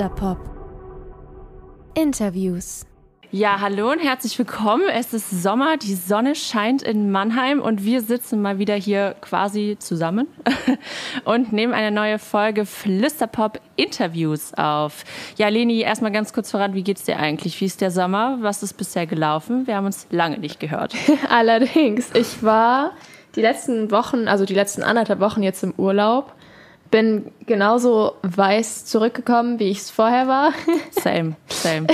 Flüsterpop. Interviews. Ja, hallo und herzlich willkommen. Es ist Sommer, die Sonne scheint in Mannheim und wir sitzen mal wieder hier quasi zusammen und nehmen eine neue Folge Flüsterpop Interviews auf. Ja, Leni, erstmal ganz kurz voran, wie geht's dir eigentlich? Wie ist der Sommer? Was ist bisher gelaufen? Wir haben uns lange nicht gehört. Allerdings, ich war die letzten Wochen, also die letzten anderthalb Wochen jetzt im Urlaub bin genauso weiß zurückgekommen, wie ich es vorher war. Same, same.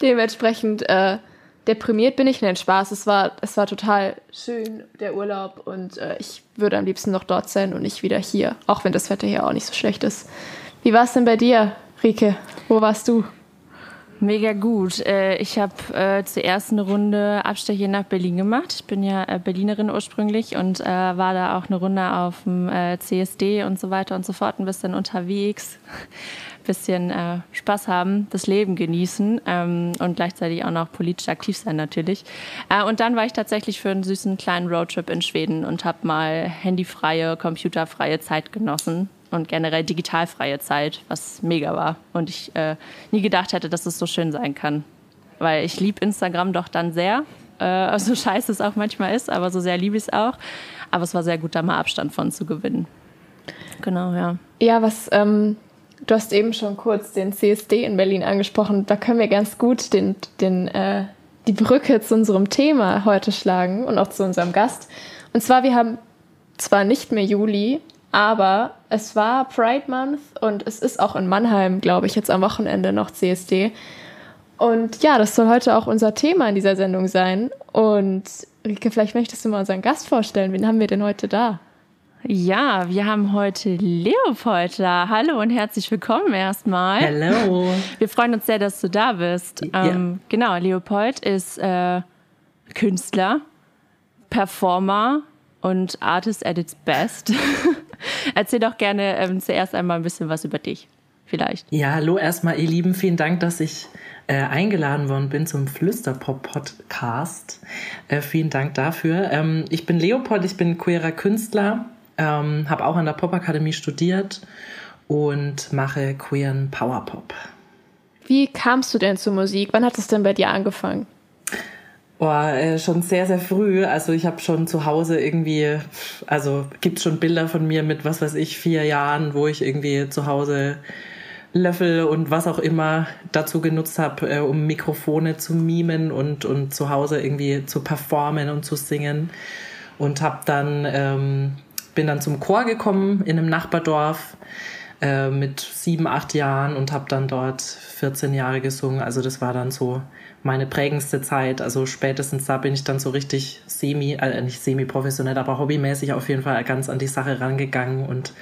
Dementsprechend äh, deprimiert bin ich. Nein, Spaß. Es war, es war total schön, der Urlaub. Und äh, ich würde am liebsten noch dort sein und nicht wieder hier. Auch wenn das Wetter hier auch nicht so schlecht ist. Wie war es denn bei dir, Rike? Wo warst du? Mega gut. Äh, ich habe äh, zuerst eine Runde Abstecher nach Berlin gemacht. Ich bin ja äh, Berlinerin ursprünglich und war da auch eine Runde auf dem CSD und so weiter und so fort, ein bisschen unterwegs bisschen äh, Spaß haben, das Leben genießen ähm, und gleichzeitig auch noch politisch aktiv sein natürlich. Und dann war ich tatsächlich für einen süßen kleinen Roadtrip in Schweden und habe mal handyfreie, computerfreie Zeit genossen und generell digitalfreie Zeit, was mega war. Und ich äh, nie gedacht hätte, dass es so schön sein kann. Weil ich liebe Instagram doch dann sehr, äh, so scheiße es auch manchmal ist, aber so sehr liebe ich es auch. Aber es war sehr gut, da mal Abstand von zu gewinnen. Genau, ja. Ja, was ähm, Du hast eben schon kurz den CSD in Berlin angesprochen. Da können wir ganz gut den, den, äh, die Brücke zu unserem Thema heute schlagen und auch zu unserem Gast. Und zwar, wir haben zwar nicht mehr Juli, aber es war Pride Month und es ist auch in Mannheim, glaube ich, jetzt am Wochenende noch CSD. Und ja, das soll heute auch unser Thema in dieser Sendung sein. Und Rike, vielleicht möchtest du mal unseren Gast vorstellen. Wen haben wir denn heute da? Ja, wir haben heute Leopold da. Hallo und herzlich willkommen erstmal. Hallo. Wir freuen uns sehr, dass du da bist. Ja. Ähm, genau, Leopold ist äh, Künstler, Performer und Artist at its best. Erzähl doch gerne ähm, zuerst einmal ein bisschen was über dich, vielleicht. Ja, hallo erstmal, ihr Lieben. Vielen Dank, dass ich äh, eingeladen worden bin zum Flüsterpop-Podcast. Äh, vielen Dank dafür. Ähm, ich bin Leopold, ich bin queerer Künstler ähm, habe auch an der Popakademie studiert und mache queeren Powerpop. Wie kamst du denn zur Musik? Wann hat es denn bei dir angefangen? Oh, äh, schon sehr, sehr früh. Also ich habe schon zu Hause irgendwie, also gibt schon Bilder von mir mit, was weiß ich, vier Jahren, wo ich irgendwie zu Hause Löffel und was auch immer dazu genutzt habe, äh, um Mikrofone zu mimen und, und zu Hause irgendwie zu performen und zu singen. Und habe dann ähm, bin dann zum Chor gekommen in einem Nachbardorf äh, mit sieben, acht Jahren und habe dann dort 14 Jahre gesungen. Also das war dann so meine prägendste Zeit. Also spätestens da bin ich dann so richtig semi, äh, nicht semi-professionell, aber hobbymäßig auf jeden Fall ganz an die Sache rangegangen und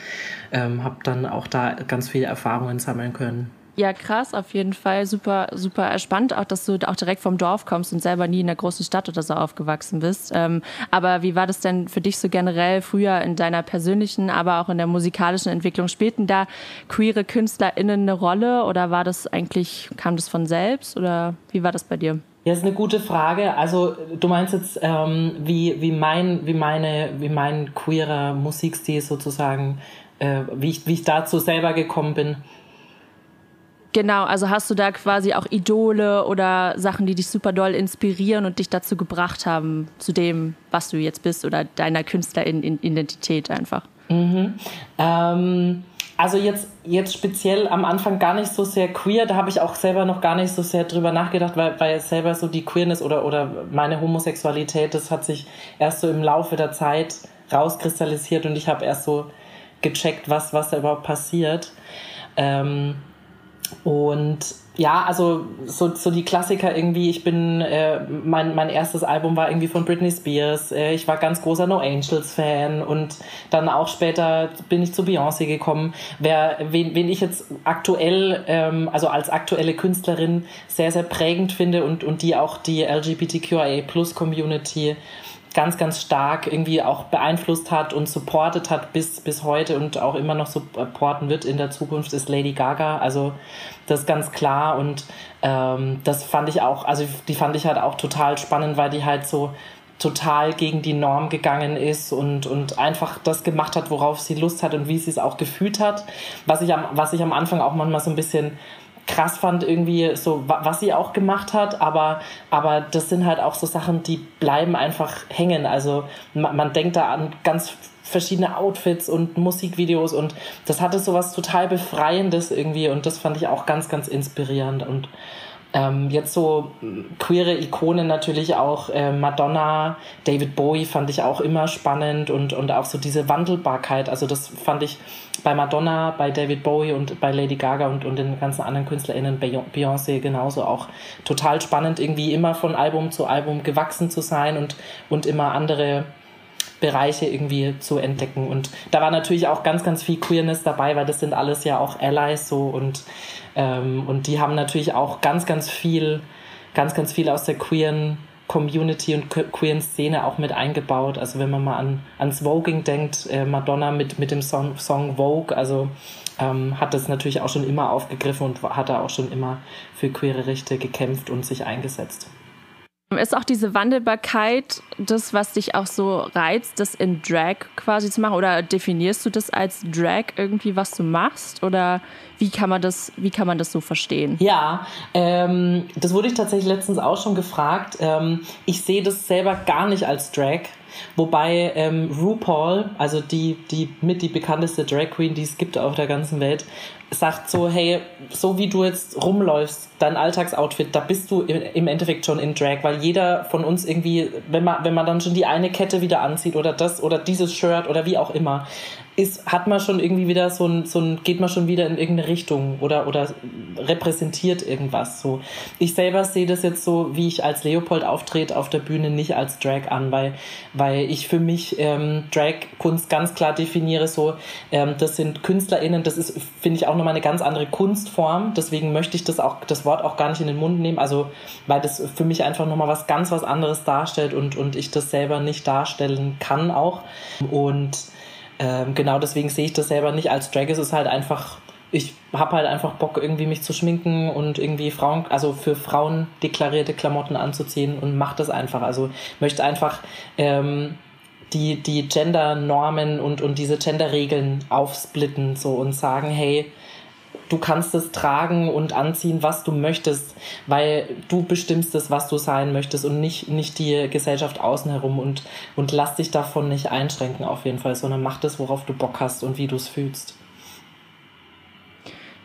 ähm, habe dann auch da ganz viele Erfahrungen sammeln können. Ja, krass, auf jeden Fall. Super, super spannend, auch dass du auch direkt vom Dorf kommst und selber nie in der großen Stadt oder so aufgewachsen bist. Ähm, aber wie war das denn für dich so generell früher in deiner persönlichen, aber auch in der musikalischen Entwicklung? Spielten da queere KünstlerInnen eine Rolle oder war das eigentlich, kam das von selbst oder wie war das bei dir? Ja, ist eine gute Frage. Also du meinst jetzt, ähm, wie, wie, mein, wie, meine, wie mein queerer Musikstil sozusagen, äh, wie, ich, wie ich dazu selber gekommen bin. Genau, also hast du da quasi auch Idole oder Sachen, die dich super doll inspirieren und dich dazu gebracht haben, zu dem, was du jetzt bist oder deiner Künstleridentität einfach? Mhm. Ähm, also jetzt, jetzt speziell am Anfang gar nicht so sehr queer, da habe ich auch selber noch gar nicht so sehr drüber nachgedacht, weil, weil selber so die Queerness oder, oder meine Homosexualität, das hat sich erst so im Laufe der Zeit rauskristallisiert und ich habe erst so gecheckt, was, was da überhaupt passiert. Ähm, und ja, also so, so die Klassiker irgendwie, ich bin, äh, mein, mein erstes Album war irgendwie von Britney Spears, äh, ich war ganz großer No Angels Fan und dann auch später bin ich zu Beyoncé gekommen. Wer, wen, wen ich jetzt aktuell, ähm, also als aktuelle Künstlerin sehr, sehr prägend finde und, und die auch die LGBTQIA Plus Community ganz, ganz stark irgendwie auch beeinflusst hat und supportet hat bis, bis heute und auch immer noch supporten wird in der Zukunft, ist Lady Gaga. Also das ist ganz klar und ähm, das fand ich auch, also die fand ich halt auch total spannend, weil die halt so total gegen die Norm gegangen ist und, und einfach das gemacht hat, worauf sie Lust hat und wie sie es auch gefühlt hat. Was ich am, was ich am Anfang auch manchmal so ein bisschen krass fand, irgendwie so, was sie auch gemacht hat, aber, aber das sind halt auch so Sachen, die bleiben einfach hängen. Also man, man denkt da an ganz verschiedene Outfits und Musikvideos und das hatte so was total Befreiendes irgendwie und das fand ich auch ganz, ganz inspirierend und ähm, jetzt so queere Ikonen natürlich auch äh, Madonna, David Bowie fand ich auch immer spannend und, und auch so diese Wandelbarkeit. Also das fand ich bei Madonna, bei David Bowie und bei Lady Gaga und, und den ganzen anderen KünstlerInnen, Beyoncé genauso auch total spannend, irgendwie immer von Album zu Album gewachsen zu sein und, und immer andere Bereiche irgendwie zu entdecken. Und da war natürlich auch ganz, ganz viel Queerness dabei, weil das sind alles ja auch Allies so und, ähm, und die haben natürlich auch ganz, ganz viel, ganz, ganz viel aus der queeren Community und queeren Szene auch mit eingebaut. Also wenn man mal an, ans Voging denkt, äh, Madonna mit, mit dem Song, Song Vogue, also ähm, hat das natürlich auch schon immer aufgegriffen und hat da auch schon immer für queere Rechte gekämpft und sich eingesetzt. Ist auch diese Wandelbarkeit das, was dich auch so reizt, das in Drag quasi zu machen? Oder definierst du das als Drag irgendwie, was du machst? Oder wie kann man das, wie kann man das so verstehen? Ja, ähm, das wurde ich tatsächlich letztens auch schon gefragt. Ähm, ich sehe das selber gar nicht als Drag. Wobei ähm, RuPaul, also die, die mit die bekannteste Drag Queen, die es gibt auf der ganzen Welt, sagt so, hey, so wie du jetzt rumläufst, dein Alltagsoutfit, da bist du im Endeffekt schon in Drag, weil jeder von uns irgendwie, wenn man, wenn man dann schon die eine Kette wieder anzieht oder das oder dieses Shirt oder wie auch immer, ist, hat man schon irgendwie wieder so ein, so ein, geht man schon wieder in irgendeine Richtung oder, oder repräsentiert irgendwas so. Ich selber sehe das jetzt so, wie ich als Leopold auftrete auf der Bühne, nicht als Drag an, weil, weil ich für mich ähm, Drag-Kunst ganz klar definiere, so, ähm, das sind KünstlerInnen, das ist, finde ich, auch nochmal eine ganz andere Kunstform, deswegen möchte ich das auch, das Wort auch gar nicht in den Mund nehmen, also, weil das für mich einfach nochmal was ganz was anderes darstellt und, und ich das selber nicht darstellen kann auch und ähm, genau deswegen sehe ich das selber nicht als Drag. Es ist halt einfach, ich habe halt einfach Bock, irgendwie mich zu schminken und irgendwie Frauen, also für Frauen deklarierte Klamotten anzuziehen und mache das einfach. Also möchte einfach ähm, die, die Gender-Normen und, und diese Gender-Regeln aufsplitten so und sagen, hey, du kannst es tragen und anziehen, was du möchtest, weil du bestimmst es, was du sein möchtest und nicht, nicht die Gesellschaft außen herum und, und lass dich davon nicht einschränken auf jeden Fall, sondern mach das, worauf du Bock hast und wie du es fühlst.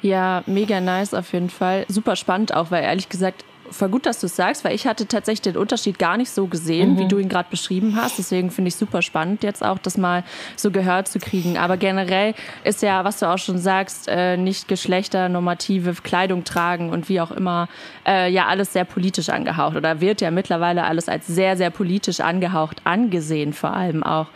Ja, mega nice auf jeden Fall. Super spannend auch, weil ehrlich gesagt, voll gut, dass du es sagst, weil ich hatte tatsächlich den Unterschied gar nicht so gesehen, mhm. wie du ihn gerade beschrieben hast. Deswegen finde ich super spannend, jetzt auch das mal so gehört zu kriegen. Aber generell ist ja, was du auch schon sagst, äh, nicht geschlechternormative Kleidung tragen und wie auch immer, äh, ja alles sehr politisch angehaucht oder wird ja mittlerweile alles als sehr, sehr politisch angehaucht angesehen, vor allem auch.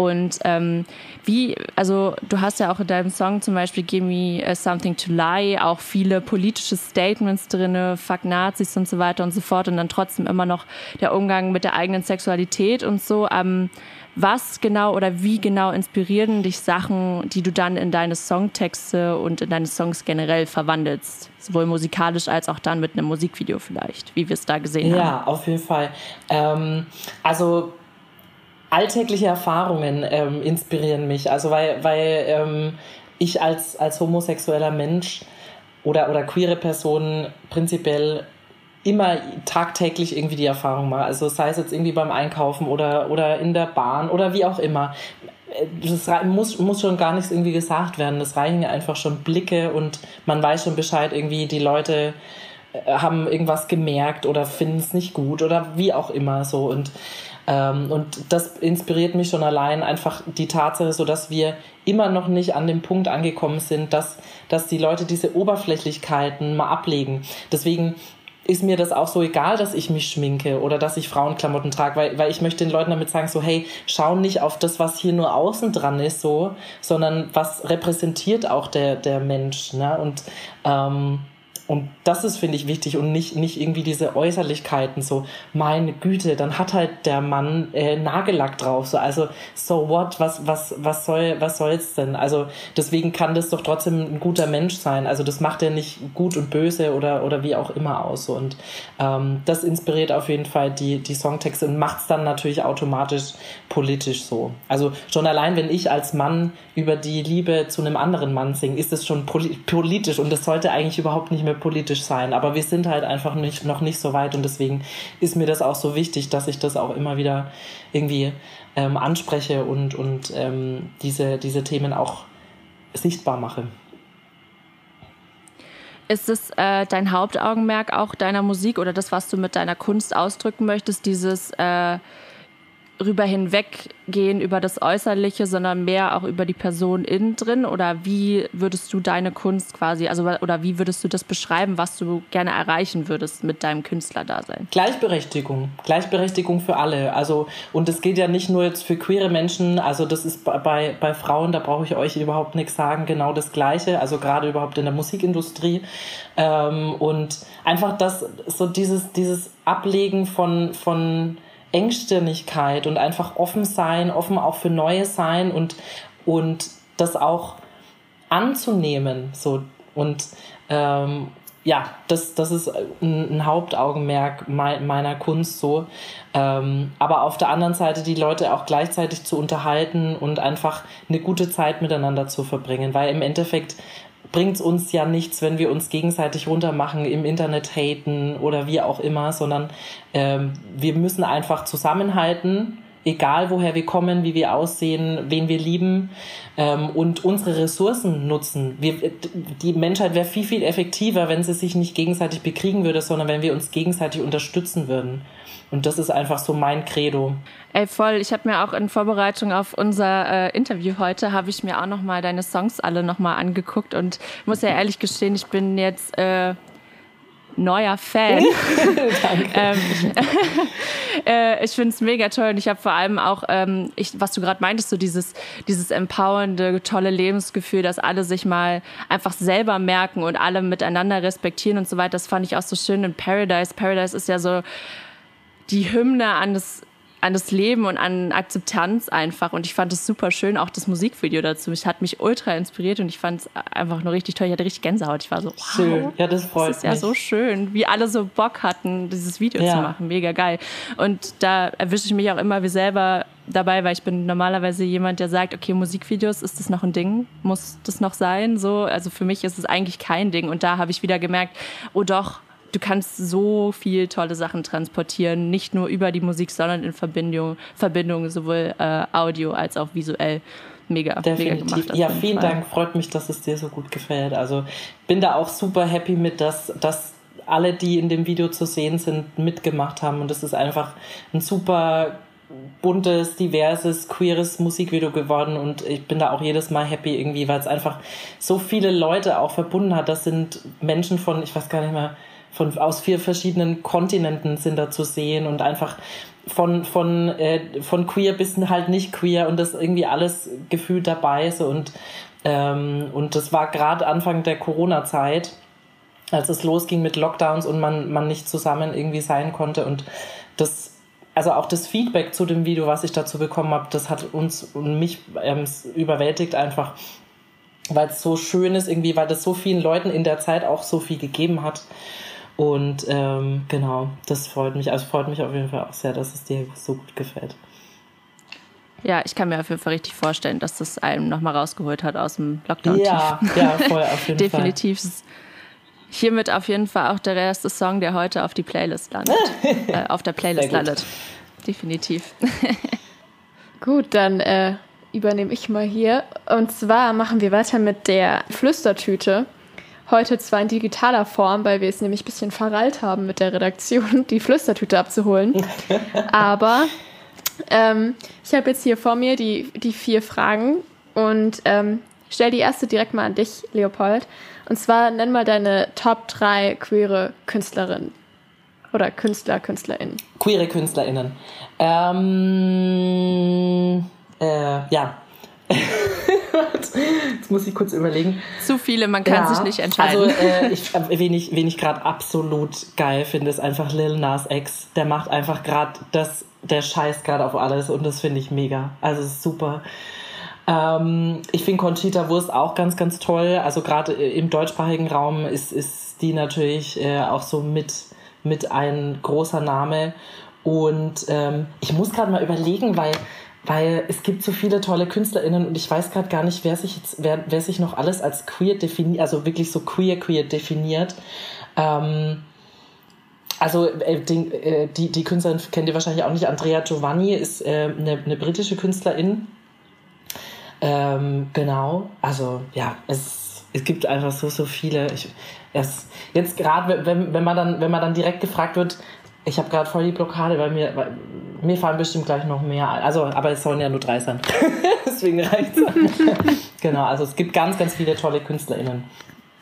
Und ähm, wie, also du hast ja auch in deinem Song zum Beispiel Give Me uh, Something to Lie auch viele politische Statements drin, Fuck Nazis und so weiter und so fort und dann trotzdem immer noch der Umgang mit der eigenen Sexualität und so. Ähm, was genau oder wie genau inspirieren dich Sachen, die du dann in deine Songtexte und in deine Songs generell verwandelst? Sowohl musikalisch als auch dann mit einem Musikvideo vielleicht, wie wir es da gesehen ja, haben. Ja, auf jeden Fall. Ähm, also alltägliche Erfahrungen ähm, inspirieren mich. Also weil, weil ähm, ich als, als homosexueller Mensch oder, oder queere Person prinzipiell immer tagtäglich irgendwie die Erfahrung mache. Also sei es jetzt irgendwie beim Einkaufen oder, oder in der Bahn oder wie auch immer. Das muss, muss schon gar nichts irgendwie gesagt werden. Das reichen einfach schon Blicke und man weiß schon Bescheid, irgendwie die Leute äh, haben irgendwas gemerkt oder finden es nicht gut oder wie auch immer so. Und und das inspiriert mich schon allein einfach die Tatsache, so dass wir immer noch nicht an dem Punkt angekommen sind, dass, dass die Leute diese Oberflächlichkeiten mal ablegen. Deswegen ist mir das auch so egal, dass ich mich schminke oder dass ich Frauenklamotten trage, weil, weil ich möchte den Leuten damit sagen, so hey, schau nicht auf das, was hier nur außen dran ist, so, sondern was repräsentiert auch der, der Mensch. Ne? Und ähm, und das ist, finde ich, wichtig und nicht, nicht irgendwie diese Äußerlichkeiten, so, meine Güte, dann hat halt der Mann äh, Nagellack drauf, so, also, so what, was, was, was soll, was soll's denn? Also, deswegen kann das doch trotzdem ein guter Mensch sein. Also, das macht er nicht gut und böse oder, oder wie auch immer aus. So. Und ähm, das inspiriert auf jeden Fall die, die Songtexte und macht's dann natürlich automatisch politisch so. Also, schon allein, wenn ich als Mann über die Liebe zu einem anderen Mann singe, ist es schon politisch und das sollte eigentlich überhaupt nicht mehr politisch sein. Aber wir sind halt einfach nicht, noch nicht so weit und deswegen ist mir das auch so wichtig, dass ich das auch immer wieder irgendwie ähm, anspreche und, und ähm, diese, diese Themen auch sichtbar mache. Ist es äh, dein Hauptaugenmerk auch deiner Musik oder das, was du mit deiner Kunst ausdrücken möchtest, dieses äh, rüber hinweggehen über das Äußerliche, sondern mehr auch über die Person innen drin? Oder wie würdest du deine Kunst quasi, also oder wie würdest du das beschreiben, was du gerne erreichen würdest mit deinem Künstlerdasein? Gleichberechtigung, Gleichberechtigung für alle. Also und es geht ja nicht nur jetzt für queere Menschen, also das ist bei, bei Frauen, da brauche ich euch überhaupt nichts sagen, genau das Gleiche, also gerade überhaupt in der Musikindustrie. Ähm, und einfach das, so dieses, dieses Ablegen von, von Engstirnigkeit und einfach offen sein, offen auch für Neues sein und, und das auch anzunehmen. So. Und ähm, ja, das, das ist ein, ein Hauptaugenmerk meiner Kunst so. Ähm, aber auf der anderen Seite die Leute auch gleichzeitig zu unterhalten und einfach eine gute Zeit miteinander zu verbringen, weil im Endeffekt bringt es uns ja nichts, wenn wir uns gegenseitig runtermachen, im Internet haten oder wie auch immer, sondern ähm, wir müssen einfach zusammenhalten, egal woher wir kommen, wie wir aussehen, wen wir lieben ähm, und unsere Ressourcen nutzen. Wir, die Menschheit wäre viel, viel effektiver, wenn sie sich nicht gegenseitig bekriegen würde, sondern wenn wir uns gegenseitig unterstützen würden. Und das ist einfach so mein Credo. Ey, voll. Ich habe mir auch in Vorbereitung auf unser äh, Interview heute, habe ich mir auch noch mal deine Songs alle noch mal angeguckt und muss ja ehrlich gestehen, ich bin jetzt äh, neuer Fan. Danke. ähm, äh, ich finde es mega toll und ich habe vor allem auch, ähm, ich, was du gerade meintest, so dieses, dieses empowernde, tolle Lebensgefühl, dass alle sich mal einfach selber merken und alle miteinander respektieren und so weiter. Das fand ich auch so schön in Paradise. Paradise ist ja so die Hymne an das an das Leben und an Akzeptanz einfach. Und ich fand es super schön, auch das Musikvideo dazu. Es hat mich ultra inspiriert und ich fand es einfach nur richtig toll. Ich hatte richtig Gänsehaut. Ich war so, wow, schön. Ja, das freut das ist mich. ja so schön, wie alle so Bock hatten, dieses Video ja. zu machen. Mega geil. Und da erwische ich mich auch immer wie selber dabei, weil ich bin normalerweise jemand, der sagt, okay, Musikvideos, ist das noch ein Ding? Muss das noch sein? So, also für mich ist es eigentlich kein Ding. Und da habe ich wieder gemerkt, oh doch, du kannst so viel tolle Sachen transportieren, nicht nur über die Musik, sondern in Verbindung, Verbindung sowohl äh, Audio als auch visuell. Mega, Definitiv. mega gemacht. Ja, vielen Fall. Dank. Freut mich, dass es dir so gut gefällt. Also bin da auch super happy mit, dass, dass alle, die in dem Video zu sehen sind, mitgemacht haben. Und es ist einfach ein super buntes, diverses, queeres Musikvideo geworden und ich bin da auch jedes Mal happy irgendwie, weil es einfach so viele Leute auch verbunden hat. Das sind Menschen von, ich weiß gar nicht mehr, von, aus vier verschiedenen Kontinenten sind da zu sehen und einfach von, von, äh, von queer bis halt nicht queer und das irgendwie alles gefühlt dabei so und, ähm, und das war gerade Anfang der Corona-Zeit, als es losging mit Lockdowns und man, man nicht zusammen irgendwie sein konnte und das also auch das Feedback zu dem Video, was ich dazu bekommen habe, das hat uns und mich ähm, überwältigt einfach, weil es so schön ist irgendwie, weil das so vielen Leuten in der Zeit auch so viel gegeben hat. Und ähm, genau, das freut mich. Also freut mich auf jeden Fall auch sehr, dass es dir so gut gefällt. Ja, ich kann mir auf jeden Fall richtig vorstellen, dass das einem nochmal rausgeholt hat aus dem Lockdown. Ja, ja, voll, auf jeden Definitiv. Fall. Hiermit auf jeden Fall auch der erste Song, der heute auf die Playlist landet. äh, auf der Playlist landet. Definitiv. gut, dann äh, übernehme ich mal hier. Und zwar machen wir weiter mit der Flüstertüte. Heute zwar in digitaler Form, weil wir es nämlich ein bisschen verrallt haben mit der Redaktion, die Flüstertüte abzuholen. Aber ähm, ich habe jetzt hier vor mir die, die vier Fragen und ähm, stell die erste direkt mal an dich, Leopold. Und zwar nenn mal deine Top 3 queere Künstlerinnen. Oder Künstler, KünstlerInnen. Queere KünstlerInnen. Ähm, äh, ja. Jetzt muss ich kurz überlegen. Zu viele, man kann ja, sich nicht entscheiden. Also, äh, ich, äh, wen ich, wen ich gerade absolut geil finde, ist einfach Lil Nas X. Der macht einfach gerade das, der scheißt gerade auf alles und das finde ich mega. Also, super. Ähm, ich finde Conchita Wurst auch ganz, ganz toll. Also, gerade im deutschsprachigen Raum ist, ist die natürlich äh, auch so mit, mit ein großer Name. Und ähm, ich muss gerade mal überlegen, weil weil es gibt so viele tolle KünstlerInnen und ich weiß gerade gar nicht, wer sich jetzt, wer, wer sich noch alles als queer definiert, also wirklich so queer queer definiert. Ähm, also äh, die, äh, die, die Künstlerin kennt ihr wahrscheinlich auch nicht. Andrea Giovanni ist äh, eine, eine britische Künstlerin. Ähm, genau, also ja, es, es gibt einfach so, so viele. Ich, es, jetzt gerade, wenn, wenn, man dann, wenn man dann direkt gefragt wird, ich habe gerade voll die Blockade, weil mir, mir fallen bestimmt gleich noch mehr. Also, aber es sollen ja nur drei sein. Deswegen reicht es. genau, also es gibt ganz, ganz viele tolle KünstlerInnen.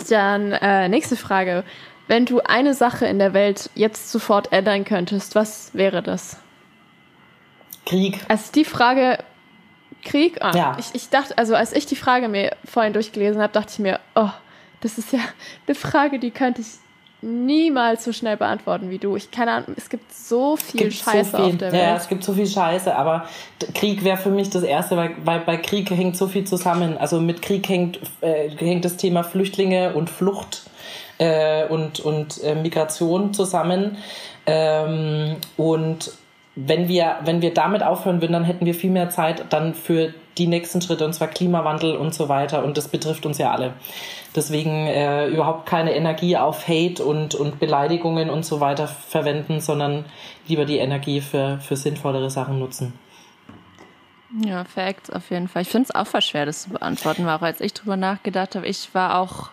Dann äh, nächste Frage. Wenn du eine Sache in der Welt jetzt sofort ändern könntest, was wäre das? Krieg. Also die Frage, Krieg? Ah, ja. ich, ich dachte, also als ich die Frage mir vorhin durchgelesen habe, dachte ich mir, oh, das ist ja eine Frage, die könnte ich niemals so schnell beantworten wie du. Ich keine Ahnung, es gibt so viel gibt Scheiße so viel, auf der Welt. Ja, es gibt so viel Scheiße, aber Krieg wäre für mich das Erste, weil, weil bei Krieg hängt so viel zusammen. Also mit Krieg hängt, äh, hängt das Thema Flüchtlinge und Flucht äh, und, und äh, Migration zusammen. Ähm, und wenn wir, wenn wir damit aufhören würden, dann hätten wir viel mehr Zeit dann für die nächsten Schritte, und zwar Klimawandel und so weiter. Und das betrifft uns ja alle. Deswegen äh, überhaupt keine Energie auf Hate und, und Beleidigungen und so weiter verwenden, sondern lieber die Energie für, für sinnvollere Sachen nutzen. Ja, Facts auf jeden Fall. Ich finde es auch voll schwer, das zu beantworten, weil auch als ich drüber nachgedacht habe, ich war auch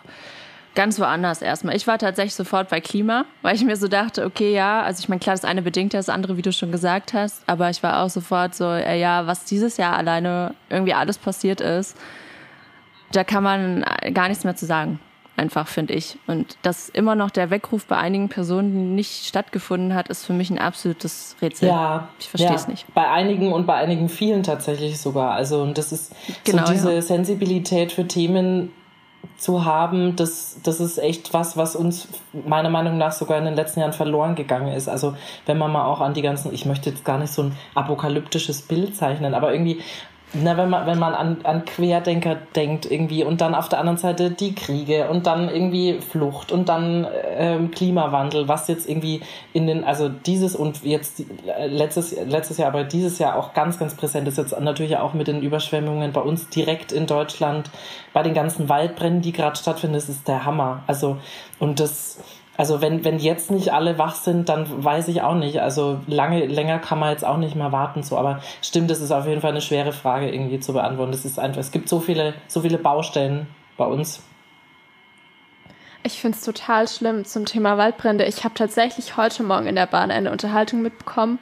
ganz woanders erstmal. Ich war tatsächlich sofort bei Klima, weil ich mir so dachte, okay, ja, also ich meine, klar, das eine bedingt das andere, wie du schon gesagt hast, aber ich war auch sofort so, äh, ja, was dieses Jahr alleine irgendwie alles passiert ist, da kann man gar nichts mehr zu sagen. Einfach, finde ich. Und dass immer noch der Weckruf bei einigen Personen nicht stattgefunden hat, ist für mich ein absolutes Rätsel. Ja. Ich verstehe ja. es nicht. Bei einigen und bei einigen vielen tatsächlich sogar. Also, und das ist genau, so diese ja. Sensibilität für Themen zu haben, das, das ist echt was, was uns meiner Meinung nach sogar in den letzten Jahren verloren gegangen ist. Also wenn man mal auch an die ganzen, ich möchte jetzt gar nicht so ein apokalyptisches Bild zeichnen, aber irgendwie na, wenn man, wenn man an, an Querdenker denkt irgendwie und dann auf der anderen Seite die Kriege und dann irgendwie Flucht und dann ähm, Klimawandel, was jetzt irgendwie in den, also dieses und jetzt äh, letztes, letztes Jahr, aber dieses Jahr auch ganz, ganz präsent ist jetzt natürlich auch mit den Überschwemmungen bei uns direkt in Deutschland, bei den ganzen Waldbränden, die gerade stattfinden, das ist der Hammer. Also, und das, also wenn, wenn jetzt nicht alle wach sind, dann weiß ich auch nicht. Also lange, länger kann man jetzt auch nicht mehr warten. So, aber stimmt, das ist auf jeden Fall eine schwere Frage irgendwie zu beantworten. Das ist einfach, es gibt so viele, so viele Baustellen bei uns. Ich finde es total schlimm zum Thema Waldbrände. Ich habe tatsächlich heute Morgen in der Bahn eine Unterhaltung mitbekommen.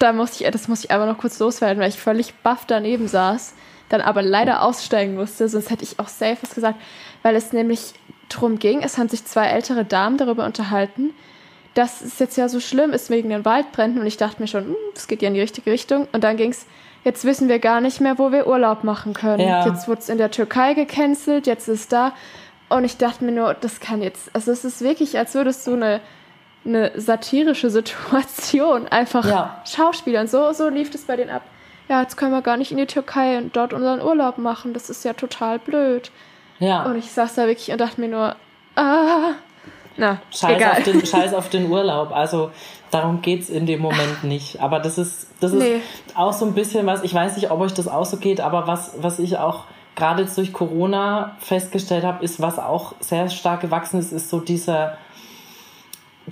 Da muss ich, das muss ich aber noch kurz loswerden, weil ich völlig baff daneben saß, dann aber leider aussteigen musste, sonst hätte ich auch safe was gesagt, weil es nämlich drum ging. Es haben sich zwei ältere Damen darüber unterhalten, dass es jetzt ja so schlimm ist wegen den Waldbränden. Und ich dachte mir schon, es hm, geht ja in die richtige Richtung. Und dann ging es, jetzt wissen wir gar nicht mehr, wo wir Urlaub machen können. Ja. Jetzt wurde es in der Türkei gecancelt, jetzt ist da. Und ich dachte mir nur, das kann jetzt, also es ist wirklich, als würdest du eine, eine satirische Situation einfach ja. schauspielern. So, so lief es bei denen ab. Ja, jetzt können wir gar nicht in die Türkei und dort unseren Urlaub machen. Das ist ja total blöd. Ja. Und ich saß da wirklich und dachte mir nur, ah, na, Scheiß, egal. Auf den, Scheiß auf den Urlaub. Also darum geht es in dem Moment nicht. Aber das ist, das ist nee. auch so ein bisschen was, ich weiß nicht, ob euch das auch so geht, aber was, was ich auch gerade jetzt durch Corona festgestellt habe, ist, was auch sehr stark gewachsen ist, ist so dieser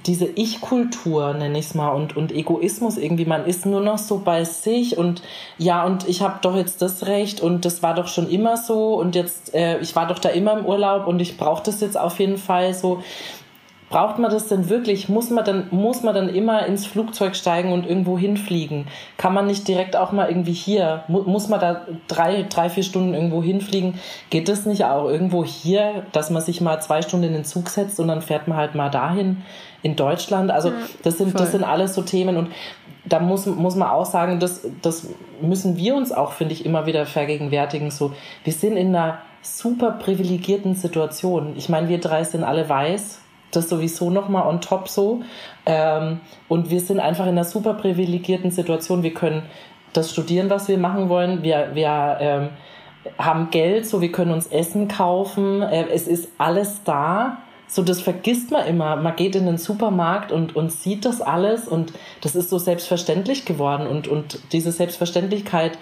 diese Ich-Kultur, nenne ich es mal, und, und Egoismus irgendwie. Man ist nur noch so bei sich und ja, und ich habe doch jetzt das Recht und das war doch schon immer so und jetzt, äh, ich war doch da immer im Urlaub und ich brauche das jetzt auf jeden Fall so. braucht man das denn wirklich? Muss man dann, muss man dann immer ins Flugzeug steigen und irgendwo hinfliegen? Kann man nicht direkt auch mal irgendwie hier, mu muss man da drei, drei, vier Stunden irgendwo hinfliegen? Geht das nicht auch irgendwo hier, dass man sich mal zwei Stunden in den Zug setzt und dann fährt man halt mal dahin in Deutschland? Also, das sind, das sind alles so Themen und da muss, muss man auch sagen, das, das müssen wir uns auch, finde ich, immer wieder vergegenwärtigen. So, wir sind in einer super privilegierten Situation. Ich meine, wir drei sind alle weiß das sowieso nochmal on top so. Ähm, und wir sind einfach in einer super privilegierten Situation. Wir können das studieren, was wir machen wollen. Wir, wir ähm, haben Geld, so wir können uns Essen kaufen. Äh, es ist alles da. So, das vergisst man immer. Man geht in den Supermarkt und, und sieht das alles und das ist so selbstverständlich geworden. Und, und diese Selbstverständlichkeit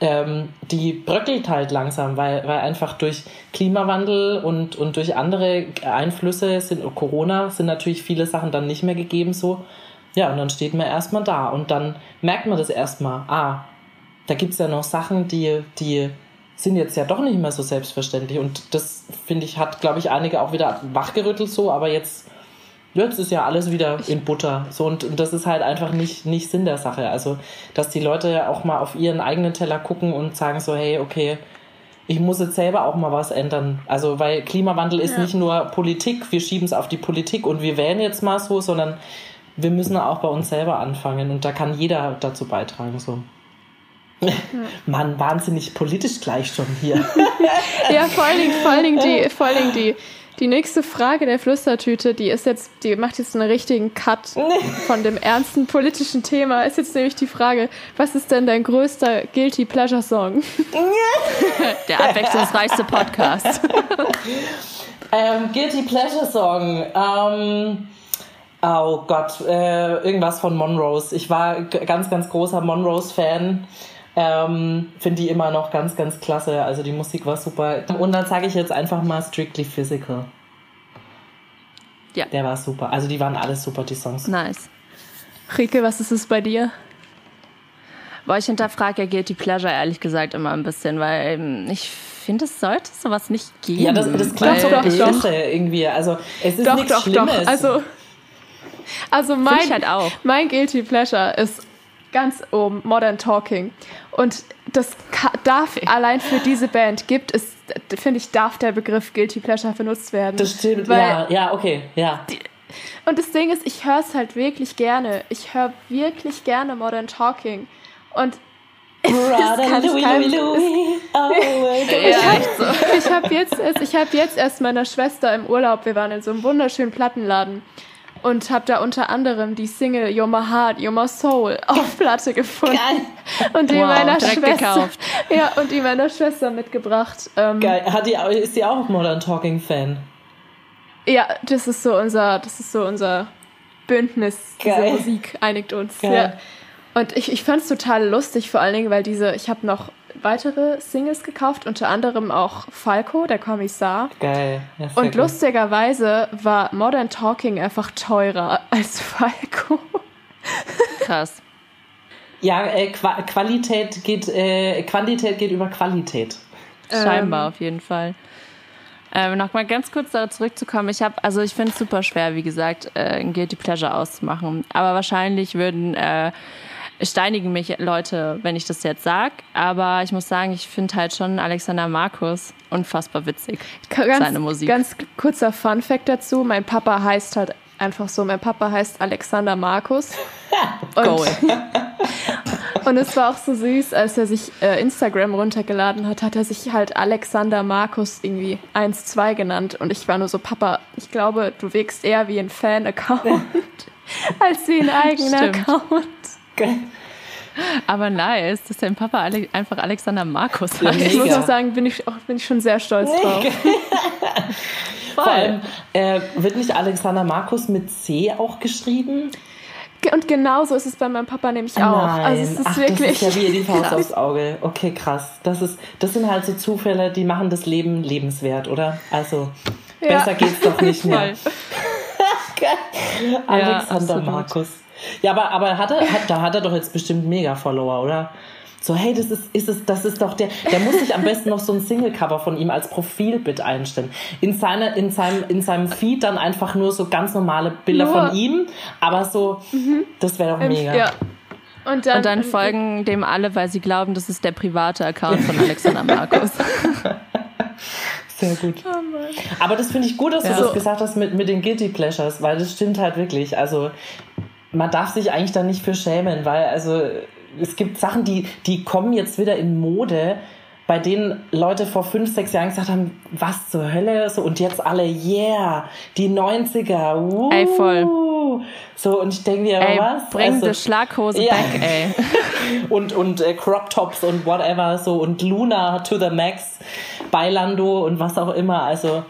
ähm, die bröckelt halt langsam, weil, weil einfach durch Klimawandel und, und durch andere Einflüsse sind Corona sind natürlich viele Sachen dann nicht mehr gegeben so. Ja, und dann steht man erstmal da und dann merkt man das erstmal. Ah, da gibt's ja noch Sachen, die, die sind jetzt ja doch nicht mehr so selbstverständlich. Und das, finde ich, hat, glaube ich, einige auch wieder wachgerüttelt so, aber jetzt jetzt ist ja alles wieder in Butter. So, und, und das ist halt einfach nicht, nicht Sinn der Sache. Also, dass die Leute auch mal auf ihren eigenen Teller gucken und sagen so, hey, okay, ich muss jetzt selber auch mal was ändern. Also, weil Klimawandel ist ja. nicht nur Politik, wir schieben es auf die Politik und wir wählen jetzt mal so, sondern wir müssen auch bei uns selber anfangen und da kann jeder dazu beitragen. So. Ja. Mann, wahnsinnig politisch gleich schon hier. ja, vor allen Dingen, vor allen Dingen die, vor allen Dingen die, die nächste Frage der Flüstertüte, die ist jetzt, die macht jetzt einen richtigen Cut von dem ernsten politischen Thema. Ist jetzt nämlich die Frage, was ist denn dein größter Guilty Pleasure Song? der abwechslungsreichste Podcast. ähm, Guilty Pleasure Song. Ähm, oh Gott, äh, irgendwas von Monrose. Ich war ganz, ganz großer Monrose-Fan. Ähm, Finde die immer noch ganz, ganz klasse. Also die Musik war super. Und dann sage ich jetzt einfach mal Strictly Physical. Ja. Der war super. Also die waren alles super, die Songs. Nice. Rike, was ist es bei dir? Boah, ich hinterfrage ja Guilty Pleasure ehrlich gesagt immer ein bisschen, weil ähm, ich finde, es sollte sowas nicht geben. Ja, das, das klingt so böse irgendwie. Also es ist doch, nichts doch, Schlimmes. Doch. Also, also mein, halt auch. mein Guilty Pleasure ist ganz oben, Modern Talking. Und das darf allein für diese Band gibt es, finde ich, darf der Begriff Guilty Pleasure benutzt werden. Das stimmt, ja, ja, okay, ja. Die, und das Ding ist, ich höre es halt wirklich gerne. Ich höre wirklich gerne Modern Talking. Und Brother Louis, Louis, Louis. Oh, ich habe jetzt, hab jetzt erst meiner Schwester im Urlaub, wir waren in so einem wunderschönen Plattenladen und habe da unter anderem die Single You're My Heart, You're My Soul auf Platte gefunden Geil. und die wow, meiner Schwester gekauft. ja und die meiner Schwester mitgebracht. Ähm, Geil, hat die ist die auch Modern Talking Fan? Ja, das ist so unser, das ist so unser Bündnis. Geil. Diese Musik einigt uns. Geil. Ja. Und ich, ich fand es total lustig, vor allen Dingen, weil diese, ich habe noch weitere Singles gekauft, unter anderem auch Falco, der Kommissar. Geil. Ja, und gut. lustigerweise war Modern Talking einfach teurer als Falco. Krass. Ja, äh, Qua Qualität geht, äh, Quantität geht über Qualität. Scheinbar ähm, auf jeden Fall. Ähm, Nochmal ganz kurz darauf zurückzukommen. Ich habe, also ich finde es super schwer, wie gesagt, äh, ein Guilty Pleasure auszumachen. Aber wahrscheinlich würden äh, steinigen mich Leute, wenn ich das jetzt sage. Aber ich muss sagen, ich finde halt schon Alexander Markus unfassbar witzig. Ganz, seine Musik. Ganz kurzer Fun Fact dazu. Mein Papa heißt halt einfach so. Mein Papa heißt Alexander Markus. und, und es war auch so süß, als er sich äh, Instagram runtergeladen hat, hat er sich halt Alexander Markus irgendwie 1-2 genannt. Und ich war nur so, Papa, ich glaube, du wirkst eher wie ein Fan-Account als wie ein eigener Stimmt. Account. Aber nice, dass dein Papa Ale einfach Alexander Markus heißt. Ich muss auch sagen, bin ich, auch, bin ich schon sehr stolz drauf. Vor allem, äh, wird nicht Alexander Markus mit C auch geschrieben? Und genauso ist es bei meinem Papa nämlich auch. Nein. Also es ist Ach, wirklich. Das ist ja wie die Faust aufs Auge. Okay, krass. Das, ist, das sind halt so Zufälle, die machen das Leben lebenswert, oder? Also, ja. besser geht's doch nicht mehr. Alexander ja, Markus. Ja, aber, aber hat er, hat, da hat er doch jetzt bestimmt mega Follower, oder? So, hey, das ist, ist es, das ist doch der, der muss sich am besten noch so ein Single-Cover von ihm als Profilbild einstellen. In, seine, in, seinem, in seinem Feed dann einfach nur so ganz normale Bilder nur. von ihm, aber so, mhm. das wäre doch mega. Ja. Und dann, Und dann folgen dem alle, weil sie glauben, das ist der private Account von Alexander Markus. Sehr gut. Oh Aber das finde ich gut, dass ja. du das gesagt hast mit, mit den Guilty Pleasures, weil das stimmt halt wirklich. Also man darf sich eigentlich da nicht für schämen, weil also es gibt Sachen, die, die kommen jetzt wieder in Mode, bei denen Leute vor fünf, sechs Jahren gesagt haben, was zur Hölle so und jetzt alle, yeah, die 90er, uh. Ey, voll. So, und ich denke mir, ey, was? Bring also, die Schlaghose ja. back, ey. und und äh, Crop Tops und whatever, so und Luna to the max, Bailando und was auch immer, also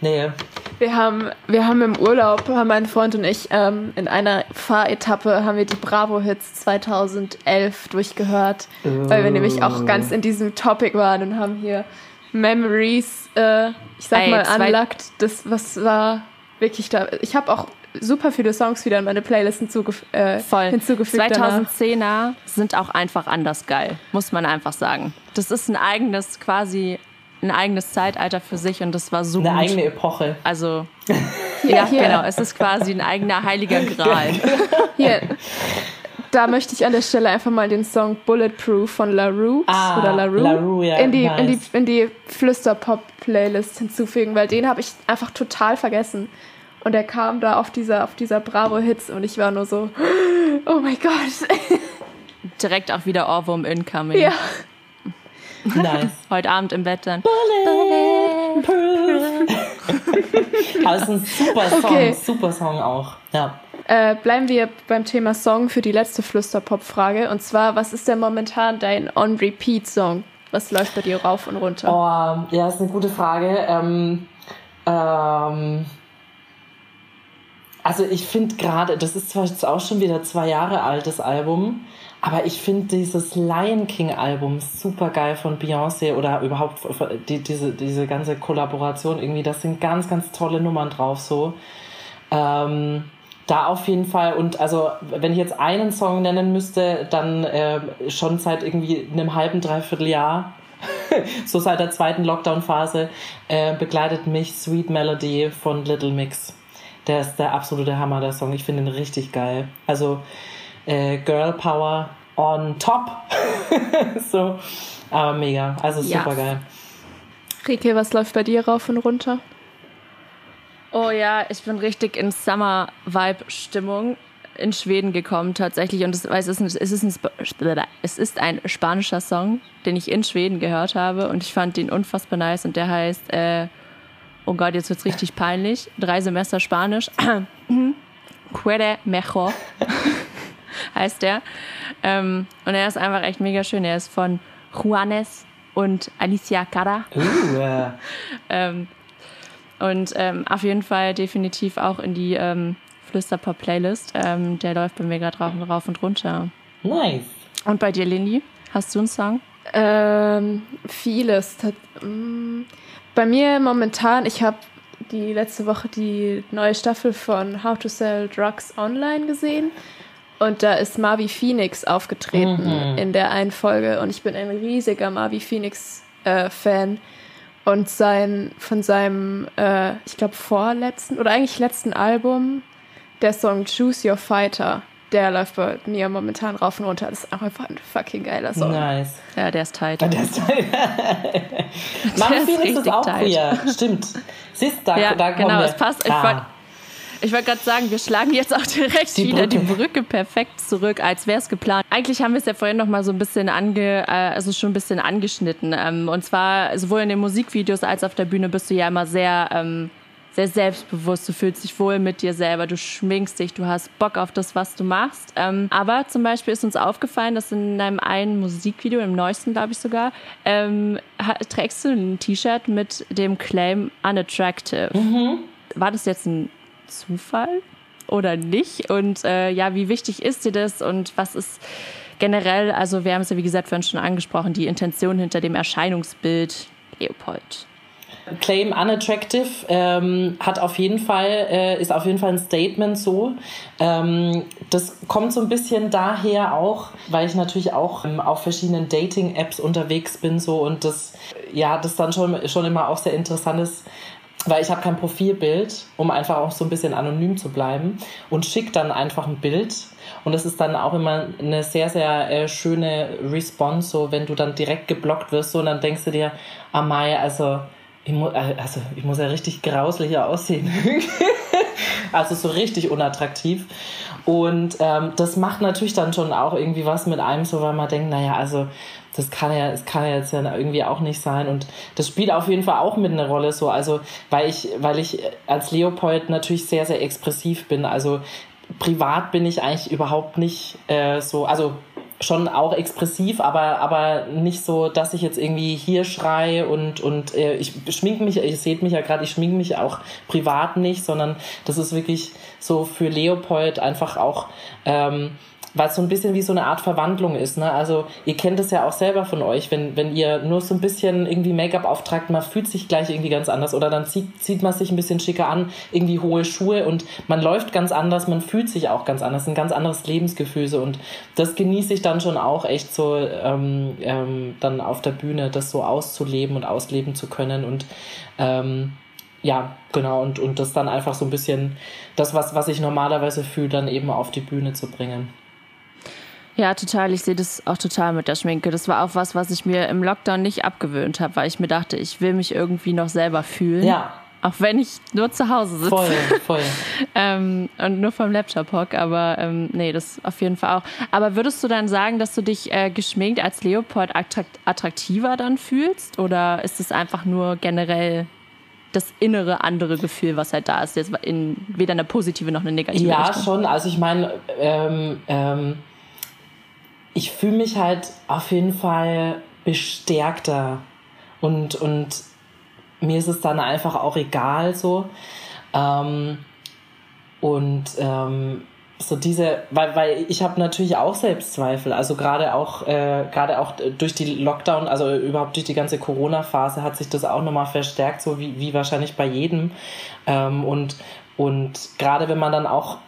Nee. Wir haben, wir haben im Urlaub, haben mein Freund und ich, ähm, in einer Fahretappe haben wir die Bravo-Hits 2011 durchgehört, oh. weil wir nämlich auch ganz in diesem Topic waren und haben hier Memories, äh, ich sag Ey, mal, unlocked. Das, was war wirklich da. Ich habe auch super viele Songs wieder in meine Playlist hinzugef äh, Voll. hinzugefügt. 2010er danach. sind auch einfach anders geil, muss man einfach sagen. Das ist ein eigenes quasi ein eigenes Zeitalter für sich und das war so Eine gut. eigene Epoche. Also, ja, ja, genau. Es ist quasi ein eigener heiliger Gral. Hier, da möchte ich an der Stelle einfach mal den Song Bulletproof von La Rue ah, oder La Rue, La Rue ja, in, die, nice. in die, in die Flüsterpop-Playlist hinzufügen, weil den habe ich einfach total vergessen. Und er kam da auf dieser, auf dieser Bravo-Hits und ich war nur so, oh mein Gott. Direkt auch wieder Ohrwurm incoming. Ja. Nice. Heute Abend im Bett dann. Bulletproof. Aber es ist ein super Song, okay. super Song auch. Ja. Äh, bleiben wir beim Thema Song für die letzte Flüsterpop-Frage. Und zwar, was ist denn momentan dein On-Repeat-Song? Was läuft bei dir rauf und runter? Oh, ja, ist eine gute Frage. Ähm, ähm, also ich finde gerade, das ist zwar jetzt auch schon wieder zwei Jahre altes Album, aber ich finde dieses Lion King Album super geil von Beyoncé oder überhaupt die, diese, diese ganze Kollaboration irgendwie. Das sind ganz, ganz tolle Nummern drauf so. Ähm, da auf jeden Fall und also wenn ich jetzt einen Song nennen müsste, dann äh, schon seit irgendwie einem halben, dreiviertel Jahr, so seit der zweiten Lockdown-Phase, äh, begleitet mich Sweet Melody von Little Mix. Der ist der absolute Hammer, der Song. Ich finde ihn richtig geil. Also äh, Girl Power on top. so, aber mega. Also super ja. geil. Rike, was läuft bei dir rauf und runter? Oh ja, ich bin richtig in Summer-Vibe-Stimmung in Schweden gekommen tatsächlich und es, es, ist ein, es, ist ein, es ist ein spanischer Song, den ich in Schweden gehört habe und ich fand den unfassbar nice und der heißt, äh, oh Gott, jetzt wird's richtig peinlich, drei Semester Spanisch, Quere mejor heißt der. Ähm, und er ist einfach echt mega schön. Er ist von Juanes und Alicia Cara. Uh, yeah. ähm, und ähm, auf jeden Fall definitiv auch in die ähm, Flüsterpop-Playlist. Ähm, der läuft bei mir gerade rauf, rauf und runter. Nice. Und bei dir, Lindy? Hast du einen Song? Ähm, vieles. Mm, bei mir momentan, ich habe die letzte Woche die neue Staffel von How to Sell Drugs Online gesehen. Und da ist Marvi Phoenix aufgetreten mhm. in der einen Folge. Und ich bin ein riesiger Marvi Phoenix-Fan. Äh, und sein, von seinem, äh, ich glaube, vorletzten oder eigentlich letzten Album, der Song Choose Your Fighter, der läuft bei mir momentan rauf und runter. Das ist auch einfach ein fucking geiler Song. Nice. Ja, der ist tight. Ja, der ist tight. Marvi Phoenix ist auch tight. queer. Stimmt. Siehst du, da, ja, da genau, es passt. Ah. Ich wollte gerade sagen, wir schlagen jetzt auch direkt die wieder Brücke. die Brücke perfekt zurück, als wäre es geplant. Eigentlich haben wir es ja vorhin noch mal so ein bisschen ange, äh, also schon ein bisschen angeschnitten. Ähm, und zwar sowohl in den Musikvideos als auf der Bühne bist du ja immer sehr ähm, sehr selbstbewusst, du fühlst dich wohl mit dir selber, du schminkst dich, du hast Bock auf das, was du machst. Ähm, aber zum Beispiel ist uns aufgefallen, dass in deinem einen Musikvideo, im neuesten glaube ich sogar, ähm, trägst du ein T-Shirt mit dem Claim Unattractive. Mhm. War das jetzt ein Zufall oder nicht? Und äh, ja, wie wichtig ist dir das und was ist generell, also wir haben es ja wie gesagt vorhin schon angesprochen, die Intention hinter dem Erscheinungsbild Leopold? Claim unattractive ähm, hat auf jeden Fall, äh, ist auf jeden Fall ein Statement so. Ähm, das kommt so ein bisschen daher auch, weil ich natürlich auch ähm, auf verschiedenen Dating-Apps unterwegs bin so und das, ja, das dann schon, schon immer auch sehr interessant ist, weil ich habe kein Profilbild, um einfach auch so ein bisschen anonym zu bleiben und schicke dann einfach ein Bild und das ist dann auch immer eine sehr, sehr äh, schöne Response, so wenn du dann direkt geblockt wirst so, und dann denkst du dir, Amai, also ich, mu äh, also ich muss ja richtig grauslicher aussehen. also so richtig unattraktiv. Und ähm, das macht natürlich dann schon auch irgendwie was mit einem, so weil man denkt, naja, also das kann ja, es kann ja jetzt ja irgendwie auch nicht sein. Und das spielt auf jeden Fall auch mit einer Rolle so. Also, weil ich, weil ich als Leopold natürlich sehr, sehr expressiv bin. Also privat bin ich eigentlich überhaupt nicht äh, so, also schon auch expressiv, aber, aber nicht so, dass ich jetzt irgendwie hier schreie und, und äh, ich schmink mich, ihr seht mich ja gerade, ich schmink mich auch privat nicht, sondern das ist wirklich so für Leopold einfach auch ähm, weil es so ein bisschen wie so eine Art Verwandlung ist. Ne? Also ihr kennt es ja auch selber von euch, wenn, wenn ihr nur so ein bisschen irgendwie Make-up auftragt, man fühlt sich gleich irgendwie ganz anders oder dann zieht, zieht man sich ein bisschen schicker an, irgendwie hohe Schuhe und man läuft ganz anders, man fühlt sich auch ganz anders, ein ganz anderes Lebensgefühl so und das genieße ich dann schon auch echt so ähm, ähm, dann auf der Bühne, das so auszuleben und ausleben zu können und ähm, ja, genau, und, und das dann einfach so ein bisschen das, was, was ich normalerweise fühle, dann eben auf die Bühne zu bringen. Ja, total. Ich sehe das auch total mit der Schminke. Das war auch was, was ich mir im Lockdown nicht abgewöhnt habe, weil ich mir dachte, ich will mich irgendwie noch selber fühlen. Ja. Auch wenn ich nur zu Hause sitze. Voll, voll. ähm, und nur vom Laptop hock, aber ähm, nee, das auf jeden Fall auch. Aber würdest du dann sagen, dass du dich äh, geschminkt als Leopold attraktiver dann fühlst? Oder ist es einfach nur generell das innere andere Gefühl, was halt da ist, jetzt in weder eine positive noch eine negative Ja, Richtung? schon. Also ich meine, ähm, ähm, ich fühle mich halt auf jeden Fall bestärkter und, und mir ist es dann einfach auch egal so. Ähm, und ähm, so diese, weil, weil ich habe natürlich auch Selbstzweifel, also gerade auch äh, auch durch die Lockdown, also überhaupt durch die ganze Corona-Phase hat sich das auch nochmal verstärkt, so wie, wie wahrscheinlich bei jedem. Ähm, und und gerade wenn man dann auch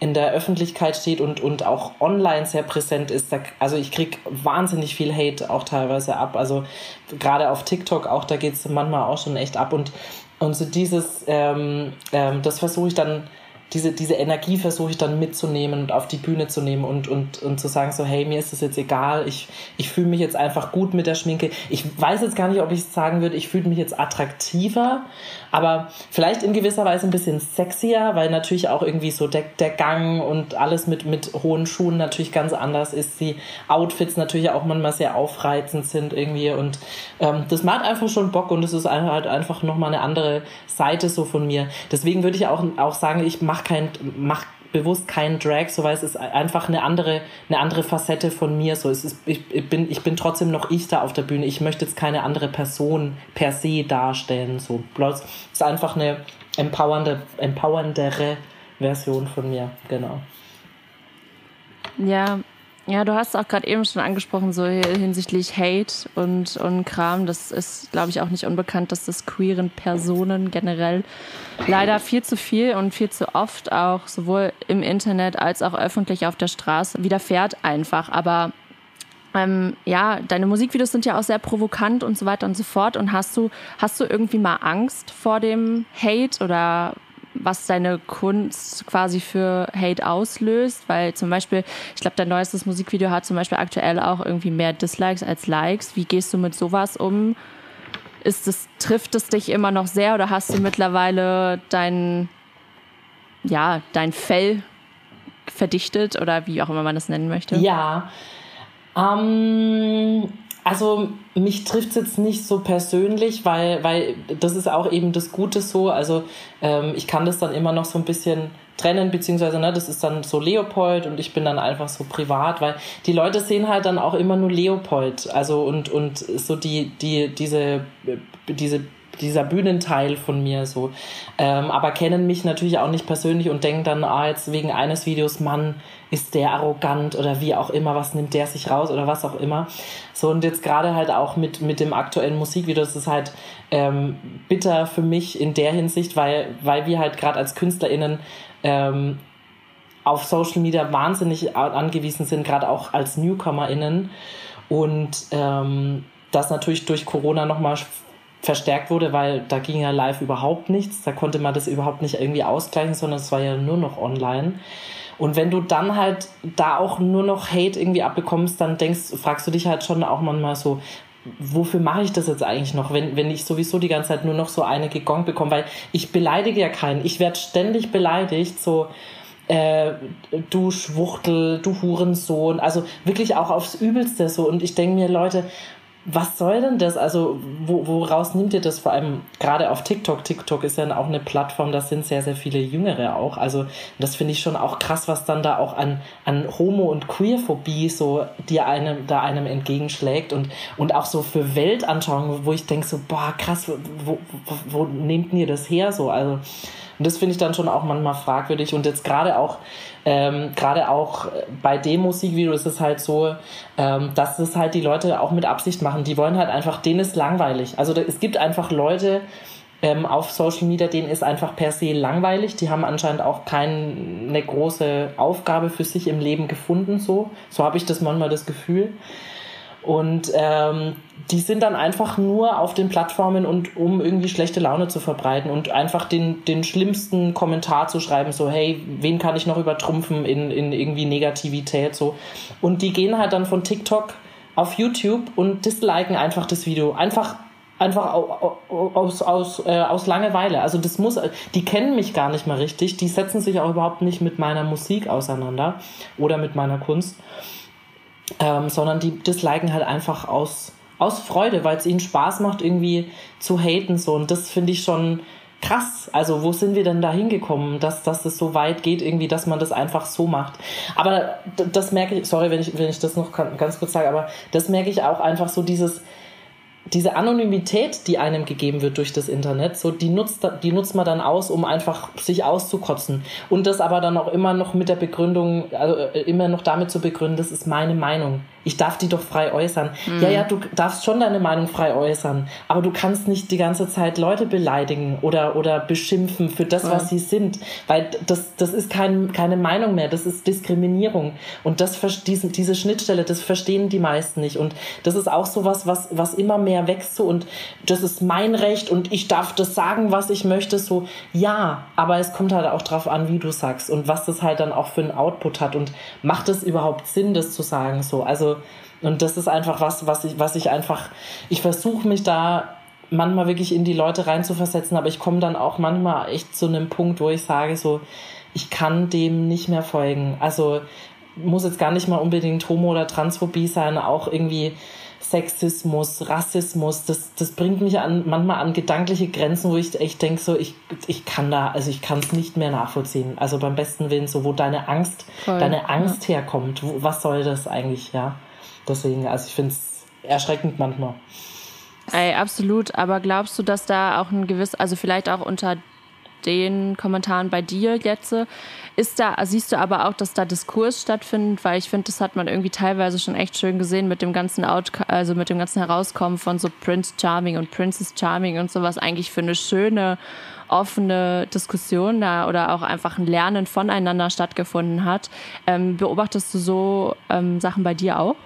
in der Öffentlichkeit steht und, und auch online sehr präsent ist. Also ich krieg wahnsinnig viel Hate auch teilweise ab. Also gerade auf TikTok auch, da geht's manchmal auch schon echt ab. Und, und so dieses, ähm, ähm, das versuche ich dann diese, diese Energie versuche ich dann mitzunehmen und auf die Bühne zu nehmen und, und, und zu sagen so, hey, mir ist das jetzt egal, ich, ich fühle mich jetzt einfach gut mit der Schminke. Ich weiß jetzt gar nicht, ob ich sagen würde, ich fühle mich jetzt attraktiver, aber vielleicht in gewisser Weise ein bisschen sexier, weil natürlich auch irgendwie so der, der Gang und alles mit, mit hohen Schuhen natürlich ganz anders ist. Die Outfits natürlich auch manchmal sehr aufreizend sind irgendwie und ähm, das macht einfach schon Bock und es ist halt einfach nochmal eine andere Seite so von mir. Deswegen würde ich auch, auch sagen, ich mache mach kein, mach bewusst keinen Drag, so weil es ist einfach eine andere, eine andere Facette von mir. So, es ist, ich, ich, bin, ich bin trotzdem noch ich da auf der Bühne. Ich möchte jetzt keine andere Person per se darstellen. So, bloß ist einfach eine empowernde, empowerndere Version von mir, genau. Ja, ja, du hast auch gerade eben schon angesprochen, so hinsichtlich Hate und, und Kram. Das ist, glaube ich, auch nicht unbekannt, dass das queeren Personen generell leider viel zu viel und viel zu oft auch sowohl im Internet als auch öffentlich auf der Straße widerfährt einfach. Aber ähm, ja, deine Musikvideos sind ja auch sehr provokant und so weiter und so fort. Und hast du, hast du irgendwie mal Angst vor dem Hate oder was deine Kunst quasi für Hate auslöst, weil zum Beispiel, ich glaube, dein neuestes Musikvideo hat zum Beispiel aktuell auch irgendwie mehr Dislikes als Likes. Wie gehst du mit sowas um? Ist es, trifft es dich immer noch sehr oder hast du mittlerweile dein, ja, dein Fell verdichtet oder wie auch immer man das nennen möchte? Ja. Ähm, also mich trifft es jetzt nicht so persönlich, weil, weil das ist auch eben das Gute so. Also ähm, ich kann das dann immer noch so ein bisschen trennen, beziehungsweise ne, das ist dann so Leopold und ich bin dann einfach so privat, weil die Leute sehen halt dann auch immer nur Leopold. Also und, und so die, die, diese, diese dieser Bühnenteil von mir so. Ähm, aber kennen mich natürlich auch nicht persönlich und denken dann, ah, jetzt wegen eines Videos, Mann, ist der arrogant oder wie auch immer, was nimmt der sich raus oder was auch immer. So und jetzt gerade halt auch mit, mit dem aktuellen Musikvideo, das ist halt ähm, bitter für mich in der Hinsicht, weil, weil wir halt gerade als KünstlerInnen ähm, auf Social Media wahnsinnig angewiesen sind, gerade auch als NewcomerInnen. Und ähm, das natürlich durch Corona nochmal verstärkt wurde, weil da ging ja live überhaupt nichts. Da konnte man das überhaupt nicht irgendwie ausgleichen, sondern es war ja nur noch online. Und wenn du dann halt da auch nur noch Hate irgendwie abbekommst, dann denkst, fragst du dich halt schon auch manchmal so, wofür mache ich das jetzt eigentlich noch, wenn, wenn ich sowieso die ganze Zeit nur noch so eine gegongt bekomme, weil ich beleidige ja keinen. Ich werde ständig beleidigt, so, äh, du Schwuchtel, du Hurensohn, also wirklich auch aufs Übelste so. Und ich denke mir, Leute, was soll denn das? Also, wo, woraus nimmt ihr das vor allem gerade auf TikTok? TikTok ist ja auch eine Plattform, da sind sehr, sehr viele Jüngere auch. Also, das finde ich schon auch krass, was dann da auch an, an Homo- und Queerphobie so dir einem, da einem entgegenschlägt und, und auch so für Weltanschauungen, wo ich denke so, boah, krass, wo, wo, wo nehmt ihr das her so? Also, und das finde ich dann schon auch manchmal fragwürdig. Und jetzt gerade auch, ähm, gerade auch bei dem Musikvideo ist es halt so, ähm, dass es halt die Leute auch mit Absicht machen. Die wollen halt einfach, denen ist langweilig. Also es gibt einfach Leute, ähm, auf Social Media, denen ist einfach per se langweilig. Die haben anscheinend auch keine große Aufgabe für sich im Leben gefunden. So, so habe ich das manchmal das Gefühl. Und ähm, die sind dann einfach nur auf den Plattformen und um irgendwie schlechte Laune zu verbreiten und einfach den, den schlimmsten Kommentar zu schreiben, so, hey, wen kann ich noch übertrumpfen in, in irgendwie Negativität, so. Und die gehen halt dann von TikTok auf YouTube und disliken einfach das Video. Einfach einfach aus, aus, äh, aus Langeweile. Also das muss, die kennen mich gar nicht mal richtig, die setzen sich auch überhaupt nicht mit meiner Musik auseinander oder mit meiner Kunst ähm, sondern die disliken halt einfach aus, aus Freude, weil es ihnen Spaß macht, irgendwie zu haten. So. Und das finde ich schon krass. Also wo sind wir denn da hingekommen, dass, dass es so weit geht, irgendwie, dass man das einfach so macht. Aber das merke ich, sorry, wenn ich, wenn ich das noch ganz kurz sage, aber das merke ich auch einfach so dieses, diese Anonymität, die einem gegeben wird durch das Internet, so die nutzt, die nutzt man dann aus, um einfach sich auszukotzen. Und das aber dann auch immer noch mit der Begründung, also äh, immer noch damit zu begründen, das ist meine Meinung ich darf die doch frei äußern. Mhm. Ja, ja, du darfst schon deine Meinung frei äußern, aber du kannst nicht die ganze Zeit Leute beleidigen oder, oder beschimpfen für das, ja. was sie sind, weil das, das ist kein, keine Meinung mehr, das ist Diskriminierung. Und das, diese, diese Schnittstelle, das verstehen die meisten nicht. Und das ist auch so was, was, was immer mehr wächst so und das ist mein Recht und ich darf das sagen, was ich möchte, so, ja, aber es kommt halt auch drauf an, wie du sagst und was das halt dann auch für einen Output hat und macht es überhaupt Sinn, das zu sagen, so. Also, und das ist einfach was, was ich, was ich einfach, ich versuche mich da manchmal wirklich in die Leute reinzuversetzen, aber ich komme dann auch manchmal echt zu einem Punkt, wo ich sage so, ich kann dem nicht mehr folgen. Also muss jetzt gar nicht mal unbedingt Homo- oder Transphobie sein, auch irgendwie Sexismus, Rassismus, das, das bringt mich an, manchmal an gedankliche Grenzen, wo ich echt denke, so, ich, ich kann da, also ich kann es nicht mehr nachvollziehen. Also beim besten Willen, so, wo deine Angst, Voll, deine Angst ja. herkommt, wo, was soll das eigentlich, ja? Deswegen, also ich finde es erschreckend manchmal. Ey, absolut. Aber glaubst du, dass da auch ein gewiss, also vielleicht auch unter den Kommentaren bei dir jetzt, ist da, siehst du aber auch, dass da Diskurs stattfindet, weil ich finde, das hat man irgendwie teilweise schon echt schön gesehen mit dem ganzen Out, also mit dem ganzen Herauskommen von so Prince Charming und Princess Charming und sowas eigentlich für eine schöne, offene Diskussion da oder auch einfach ein Lernen voneinander stattgefunden hat. Ähm, beobachtest du so ähm, Sachen bei dir auch?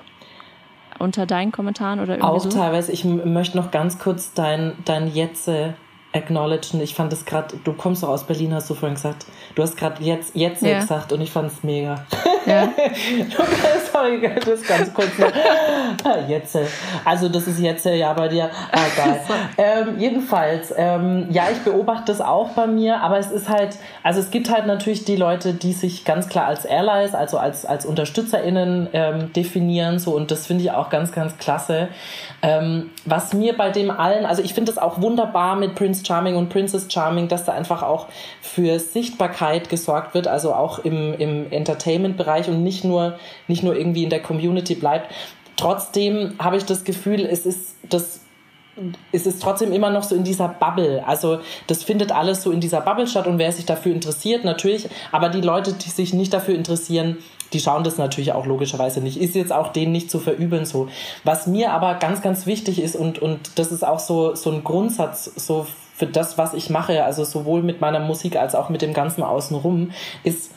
unter deinen Kommentaren oder irgendwie Auch so? teilweise. Ich möchte noch ganz kurz dein, dein Jetze acknowledgen. Ich fand es gerade, du kommst doch aus Berlin, hast du vorhin gesagt. Du hast gerade jetzt, jetzt ja. gesagt und ich fand es mega. Ja. Sorry, das ganz kurz noch. Jetzt. Also das ist jetzt ja bei dir. Ah, geil. ähm, jedenfalls, ähm, ja, ich beobachte das auch bei mir, aber es ist halt, also es gibt halt natürlich die Leute, die sich ganz klar als Allies, also als, als UnterstützerInnen ähm, definieren, so und das finde ich auch ganz, ganz klasse. Ähm, was mir bei dem allen, also ich finde es auch wunderbar mit Prince Charming und Princess Charming, dass da einfach auch für Sichtbarkeit gesorgt wird, also auch im, im Entertainment-Bereich und nicht nur, nicht nur irgendwie in der Community bleibt. Trotzdem habe ich das Gefühl, es ist das ist es trotzdem immer noch so in dieser Bubble. Also das findet alles so in dieser Bubble statt und wer sich dafür interessiert, natürlich. Aber die Leute, die sich nicht dafür interessieren, die schauen das natürlich auch logischerweise nicht. Ist jetzt auch denen nicht zu verübeln so. Was mir aber ganz, ganz wichtig ist und, und das ist auch so, so ein Grundsatz so für das, was ich mache, also sowohl mit meiner Musik als auch mit dem Ganzen außenrum, ist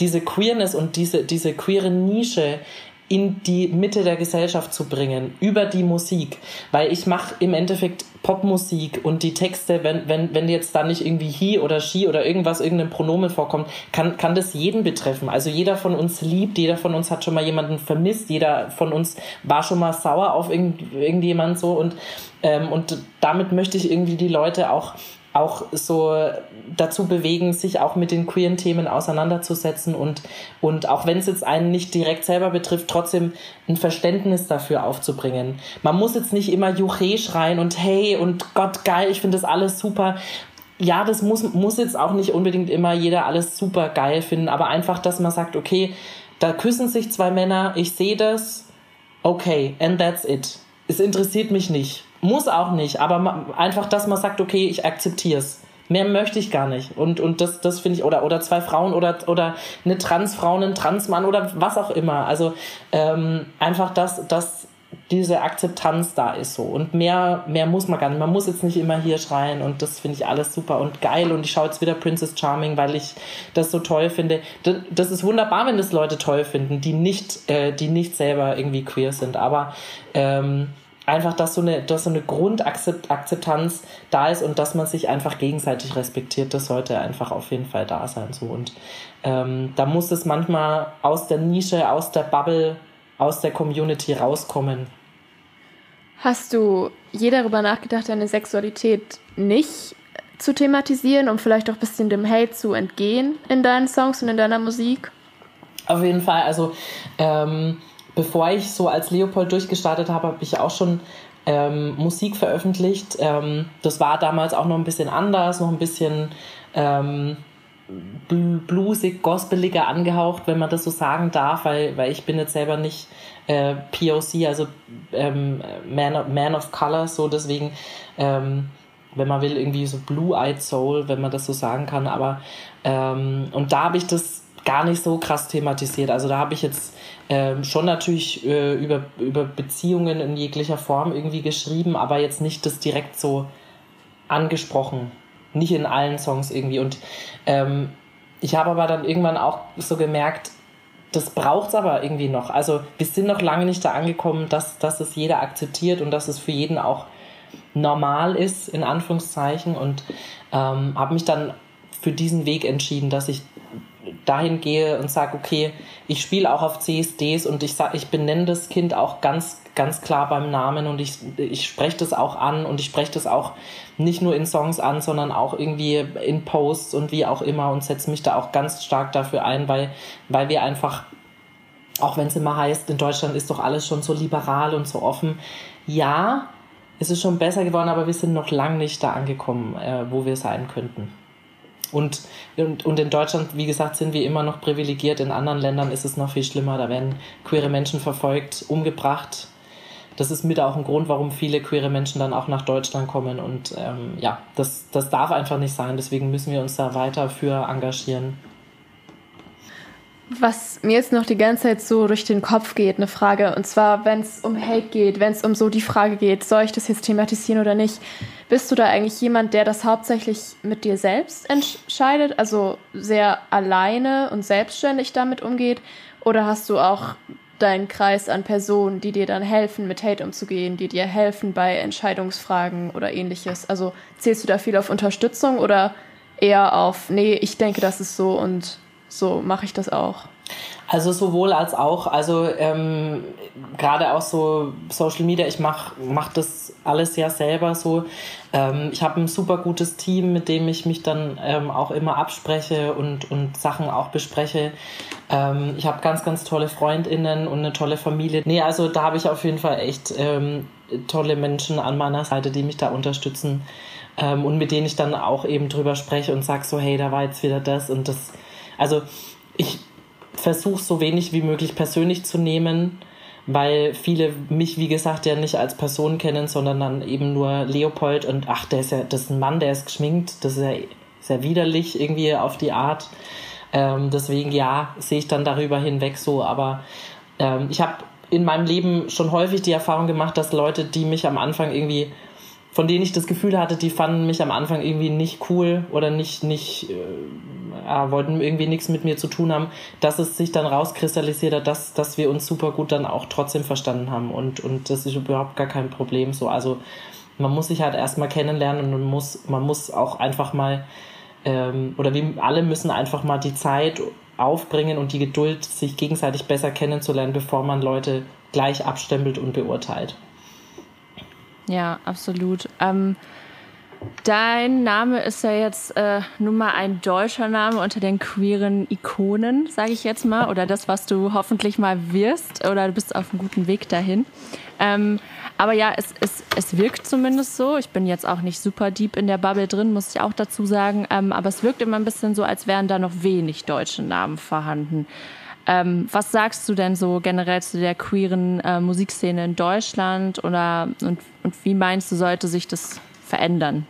diese Queerness und diese, diese queere Nische in die Mitte der Gesellschaft zu bringen, über die Musik. Weil ich mache im Endeffekt Popmusik und die Texte, wenn, wenn, wenn jetzt da nicht irgendwie he oder she oder irgendwas, irgendein Pronomen vorkommt, kann, kann das jeden betreffen. Also jeder von uns liebt, jeder von uns hat schon mal jemanden vermisst, jeder von uns war schon mal sauer auf irgend, irgendjemand so und, ähm, und damit möchte ich irgendwie die Leute auch auch so dazu bewegen, sich auch mit den queeren Themen auseinanderzusetzen und, und auch wenn es jetzt einen nicht direkt selber betrifft, trotzdem ein Verständnis dafür aufzubringen. Man muss jetzt nicht immer Juche schreien und hey und Gott geil, ich finde das alles super. Ja, das muss, muss jetzt auch nicht unbedingt immer jeder alles super geil finden, aber einfach, dass man sagt, okay, da küssen sich zwei Männer, ich sehe das, okay, and that's it. Es interessiert mich nicht muss auch nicht, aber einfach, dass man sagt, okay, ich akzeptiere es. Mehr möchte ich gar nicht. Und, und das, das finde ich, oder, oder zwei Frauen oder, oder eine Transfrau, ein Transmann oder was auch immer. Also ähm, einfach, dass, dass diese Akzeptanz da ist so. Und mehr, mehr muss man gar nicht. Man muss jetzt nicht immer hier schreien und das finde ich alles super und geil. Und ich schaue jetzt wieder Princess Charming, weil ich das so toll finde. Das ist wunderbar, wenn das Leute toll finden, die nicht, äh, die nicht selber irgendwie queer sind. Aber ähm, einfach, dass so eine, dass so eine Grundakzeptanz da ist und dass man sich einfach gegenseitig respektiert, das sollte einfach auf jeden Fall da sein. So. Und ähm, da muss es manchmal aus der Nische, aus der Bubble, aus der Community rauskommen. Hast du je darüber nachgedacht, deine Sexualität nicht zu thematisieren, um vielleicht auch ein bisschen dem Hate zu entgehen in deinen Songs und in deiner Musik? Auf jeden Fall. Also ähm, bevor ich so als Leopold durchgestartet habe, habe ich auch schon ähm, Musik veröffentlicht. Ähm, das war damals auch noch ein bisschen anders, noch ein bisschen ähm, bluesig, gospeliger angehaucht, wenn man das so sagen darf, weil, weil ich bin jetzt selber nicht äh, POC, also ähm, Man, of, Man of Color, so deswegen, ähm, wenn man will, irgendwie so Blue-Eyed Soul, wenn man das so sagen kann, aber ähm, und da habe ich das gar nicht so krass thematisiert. Also da habe ich jetzt ähm, schon natürlich äh, über, über Beziehungen in jeglicher Form irgendwie geschrieben, aber jetzt nicht das direkt so angesprochen. Nicht in allen Songs irgendwie. Und ähm, ich habe aber dann irgendwann auch so gemerkt, das braucht es aber irgendwie noch. Also wir sind noch lange nicht da angekommen, dass, dass es jeder akzeptiert und dass es für jeden auch normal ist, in Anführungszeichen. Und ähm, habe mich dann für diesen Weg entschieden, dass ich dahin gehe und sage, okay, ich spiele auch auf CSDs und ich sag, ich benenne das Kind auch ganz, ganz klar beim Namen und ich, ich spreche das auch an und ich spreche das auch nicht nur in Songs an, sondern auch irgendwie in Posts und wie auch immer und setze mich da auch ganz stark dafür ein, weil, weil wir einfach, auch wenn es immer heißt, in Deutschland ist doch alles schon so liberal und so offen. Ja, es ist schon besser geworden, aber wir sind noch lang nicht da angekommen, äh, wo wir sein könnten. Und, und, und in Deutschland, wie gesagt, sind wir immer noch privilegiert. In anderen Ländern ist es noch viel schlimmer. Da werden queere Menschen verfolgt, umgebracht. Das ist mit auch ein Grund, warum viele queere Menschen dann auch nach Deutschland kommen. Und ähm, ja, das, das darf einfach nicht sein. Deswegen müssen wir uns da weiter für engagieren. Was mir jetzt noch die ganze Zeit so durch den Kopf geht, eine Frage, und zwar, wenn es um Hate geht, wenn es um so die Frage geht, soll ich das jetzt thematisieren oder nicht, bist du da eigentlich jemand, der das hauptsächlich mit dir selbst entscheidet, also sehr alleine und selbstständig damit umgeht, oder hast du auch deinen Kreis an Personen, die dir dann helfen, mit Hate umzugehen, die dir helfen bei Entscheidungsfragen oder ähnliches? Also zählst du da viel auf Unterstützung oder eher auf, nee, ich denke, das ist so und so mache ich das auch. Also sowohl als auch. Also ähm, gerade auch so Social Media, ich mache mach das alles ja selber so. Ähm, ich habe ein super gutes Team, mit dem ich mich dann ähm, auch immer abspreche und, und Sachen auch bespreche. Ähm, ich habe ganz, ganz tolle Freundinnen und eine tolle Familie. Nee, also da habe ich auf jeden Fall echt ähm, tolle Menschen an meiner Seite, die mich da unterstützen ähm, und mit denen ich dann auch eben drüber spreche und sage so, hey, da war jetzt wieder das und das also ich versuche so wenig wie möglich persönlich zu nehmen, weil viele mich, wie gesagt, ja nicht als Person kennen, sondern dann eben nur Leopold und ach, der ist ja, das ist ein Mann, der ist geschminkt, das ist ja sehr widerlich irgendwie auf die Art. Ähm, deswegen ja, sehe ich dann darüber hinweg so, aber ähm, ich habe in meinem Leben schon häufig die Erfahrung gemacht, dass Leute, die mich am Anfang irgendwie von denen ich das Gefühl hatte, die fanden mich am Anfang irgendwie nicht cool oder nicht, nicht, äh, wollten irgendwie nichts mit mir zu tun haben, dass es sich dann rauskristallisiert hat, dass, dass wir uns super gut dann auch trotzdem verstanden haben und, und das ist überhaupt gar kein Problem so. Also man muss sich halt erstmal kennenlernen und man muss, man muss auch einfach mal, ähm, oder wir alle müssen einfach mal die Zeit aufbringen und die Geduld, sich gegenseitig besser kennenzulernen, bevor man Leute gleich abstempelt und beurteilt. Ja, absolut. Ähm, dein Name ist ja jetzt äh, nun mal ein deutscher Name unter den queeren Ikonen, sage ich jetzt mal, oder das, was du hoffentlich mal wirst, oder du bist auf einem guten Weg dahin. Ähm, aber ja, es, es, es wirkt zumindest so. Ich bin jetzt auch nicht super deep in der Bubble drin, muss ich auch dazu sagen. Ähm, aber es wirkt immer ein bisschen so, als wären da noch wenig deutsche Namen vorhanden. Ähm, was sagst du denn so generell zu der queeren äh, Musikszene in Deutschland oder und, und wie meinst du, sollte sich das verändern?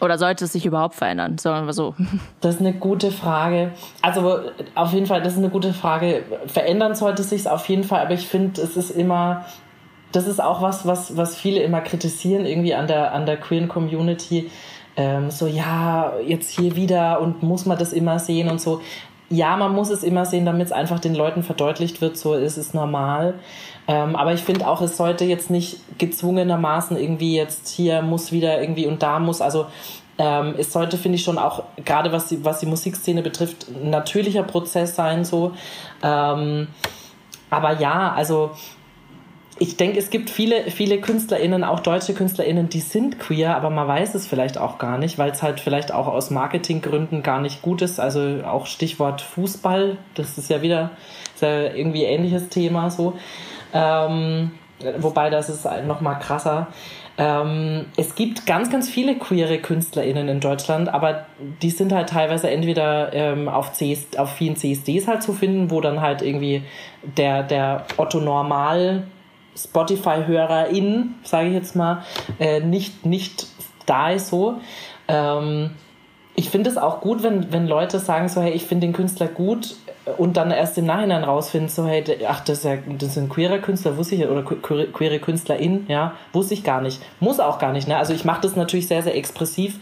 Oder sollte es sich überhaupt verändern? Sagen wir so. Das ist eine gute Frage. Also auf jeden Fall, das ist eine gute Frage. Verändern sollte es sich auf jeden Fall, aber ich finde, es ist immer, das ist auch was, was, was viele immer kritisieren, irgendwie an der, an der queeren Community. Ähm, so, ja, jetzt hier wieder und muss man das immer sehen und so ja, man muss es immer sehen, damit es einfach den Leuten verdeutlicht wird, so ist es normal. Ähm, aber ich finde auch, es sollte jetzt nicht gezwungenermaßen irgendwie jetzt hier muss wieder irgendwie und da muss. Also ähm, es sollte, finde ich, schon auch, gerade was die, was die Musikszene betrifft, ein natürlicher Prozess sein, so. Ähm, aber ja, also ich denke, es gibt viele, viele KünstlerInnen, auch deutsche KünstlerInnen, die sind queer, aber man weiß es vielleicht auch gar nicht, weil es halt vielleicht auch aus Marketinggründen gar nicht gut ist. Also auch Stichwort Fußball, das ist ja wieder ist ja irgendwie ähnliches Thema so. Ähm, wobei das ist noch mal krasser. Ähm, es gibt ganz, ganz viele queere KünstlerInnen in Deutschland, aber die sind halt teilweise entweder ähm, auf, CS, auf vielen CSDs halt zu finden, wo dann halt irgendwie der, der Otto Normal Spotify-HörerInnen, sage ich jetzt mal, äh, nicht, nicht da ist so. Ähm, ich finde es auch gut, wenn, wenn Leute sagen so, hey, ich finde den Künstler gut und dann erst im Nachhinein rausfinden, so, hey, ach, das ist, ja, das ist ein queerer Künstler, wusste ich, oder queere Künstlerin, ja, wusste ich gar nicht. Muss auch gar nicht, ne? Also ich mache das natürlich sehr, sehr expressiv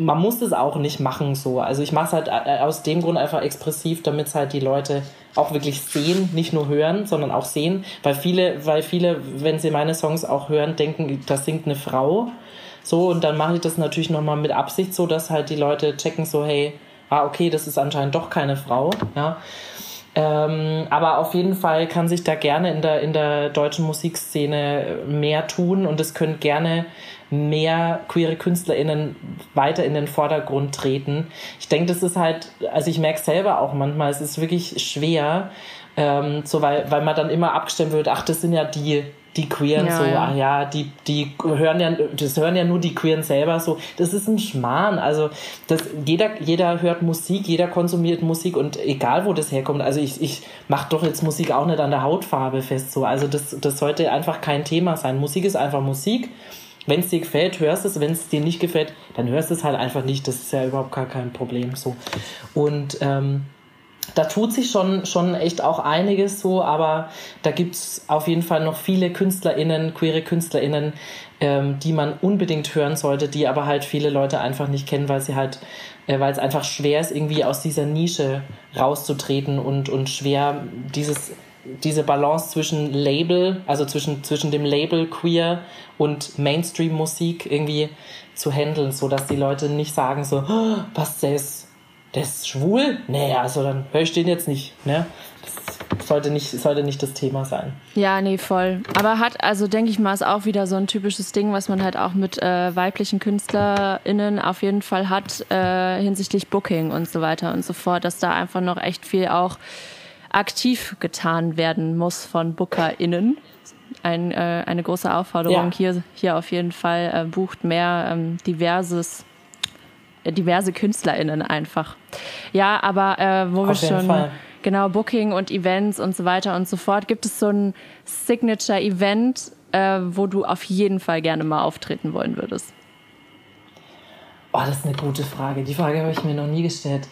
man muss es auch nicht machen so. Also ich mache es halt äh, aus dem Grund einfach expressiv, damit es halt die Leute auch wirklich sehen, nicht nur hören, sondern auch sehen, weil viele, weil viele, wenn sie meine Songs auch hören, denken, das singt eine Frau. So und dann mache ich das natürlich nochmal mit Absicht so, dass halt die Leute checken so, hey, ah okay, das ist anscheinend doch keine Frau, ja. Ähm, aber auf jeden Fall kann sich da gerne in der, in der deutschen Musikszene mehr tun und es können gerne mehr queere KünstlerInnen weiter in den Vordergrund treten. Ich denke, das ist halt, also ich merke selber auch manchmal, es ist wirklich schwer, ähm, so weil, weil man dann immer abgestimmt wird, ach, das sind ja die, die Queeren ja, so, ja. ach ja, die, die hören ja, das hören ja nur die Queeren selber so. Das ist ein Schmarrn. Also, das, jeder, jeder hört Musik, jeder konsumiert Musik und egal wo das herkommt. Also, ich, ich mache doch jetzt Musik auch nicht an der Hautfarbe fest so. Also, das, das sollte einfach kein Thema sein. Musik ist einfach Musik wenn es dir gefällt, hörst es. Wenn es dir nicht gefällt, dann hörst es halt einfach nicht. Das ist ja überhaupt gar kein Problem so. Und ähm, da tut sich schon, schon echt auch einiges so, aber da gibt es auf jeden Fall noch viele KünstlerInnen, queere KünstlerInnen, ähm, die man unbedingt hören sollte, die aber halt viele Leute einfach nicht kennen, weil sie halt, äh, weil es einfach schwer ist, irgendwie aus dieser Nische rauszutreten und, und schwer dieses diese Balance zwischen Label, also zwischen, zwischen dem Label Queer und Mainstream-Musik irgendwie zu handeln, so dass die Leute nicht sagen so, oh, was, der ist, der ist schwul? Nee, also dann höre ich den jetzt nicht, ne? Das sollte nicht, sollte nicht das Thema sein. Ja, nee, voll. Aber hat, also denke ich mal, ist auch wieder so ein typisches Ding, was man halt auch mit äh, weiblichen KünstlerInnen auf jeden Fall hat, äh, hinsichtlich Booking und so weiter und so fort, dass da einfach noch echt viel auch aktiv getan werden muss von BookerInnen. Ein, äh, eine große Aufforderung ja. hier, hier auf jeden Fall. Äh, bucht mehr ähm, diverses, äh, diverse KünstlerInnen einfach. Ja, aber äh, wo auf wir schon genau Booking und Events und so weiter und so fort. Gibt es so ein Signature-Event, äh, wo du auf jeden Fall gerne mal auftreten wollen würdest? Oh, das ist eine gute Frage. Die Frage habe ich mir noch nie gestellt.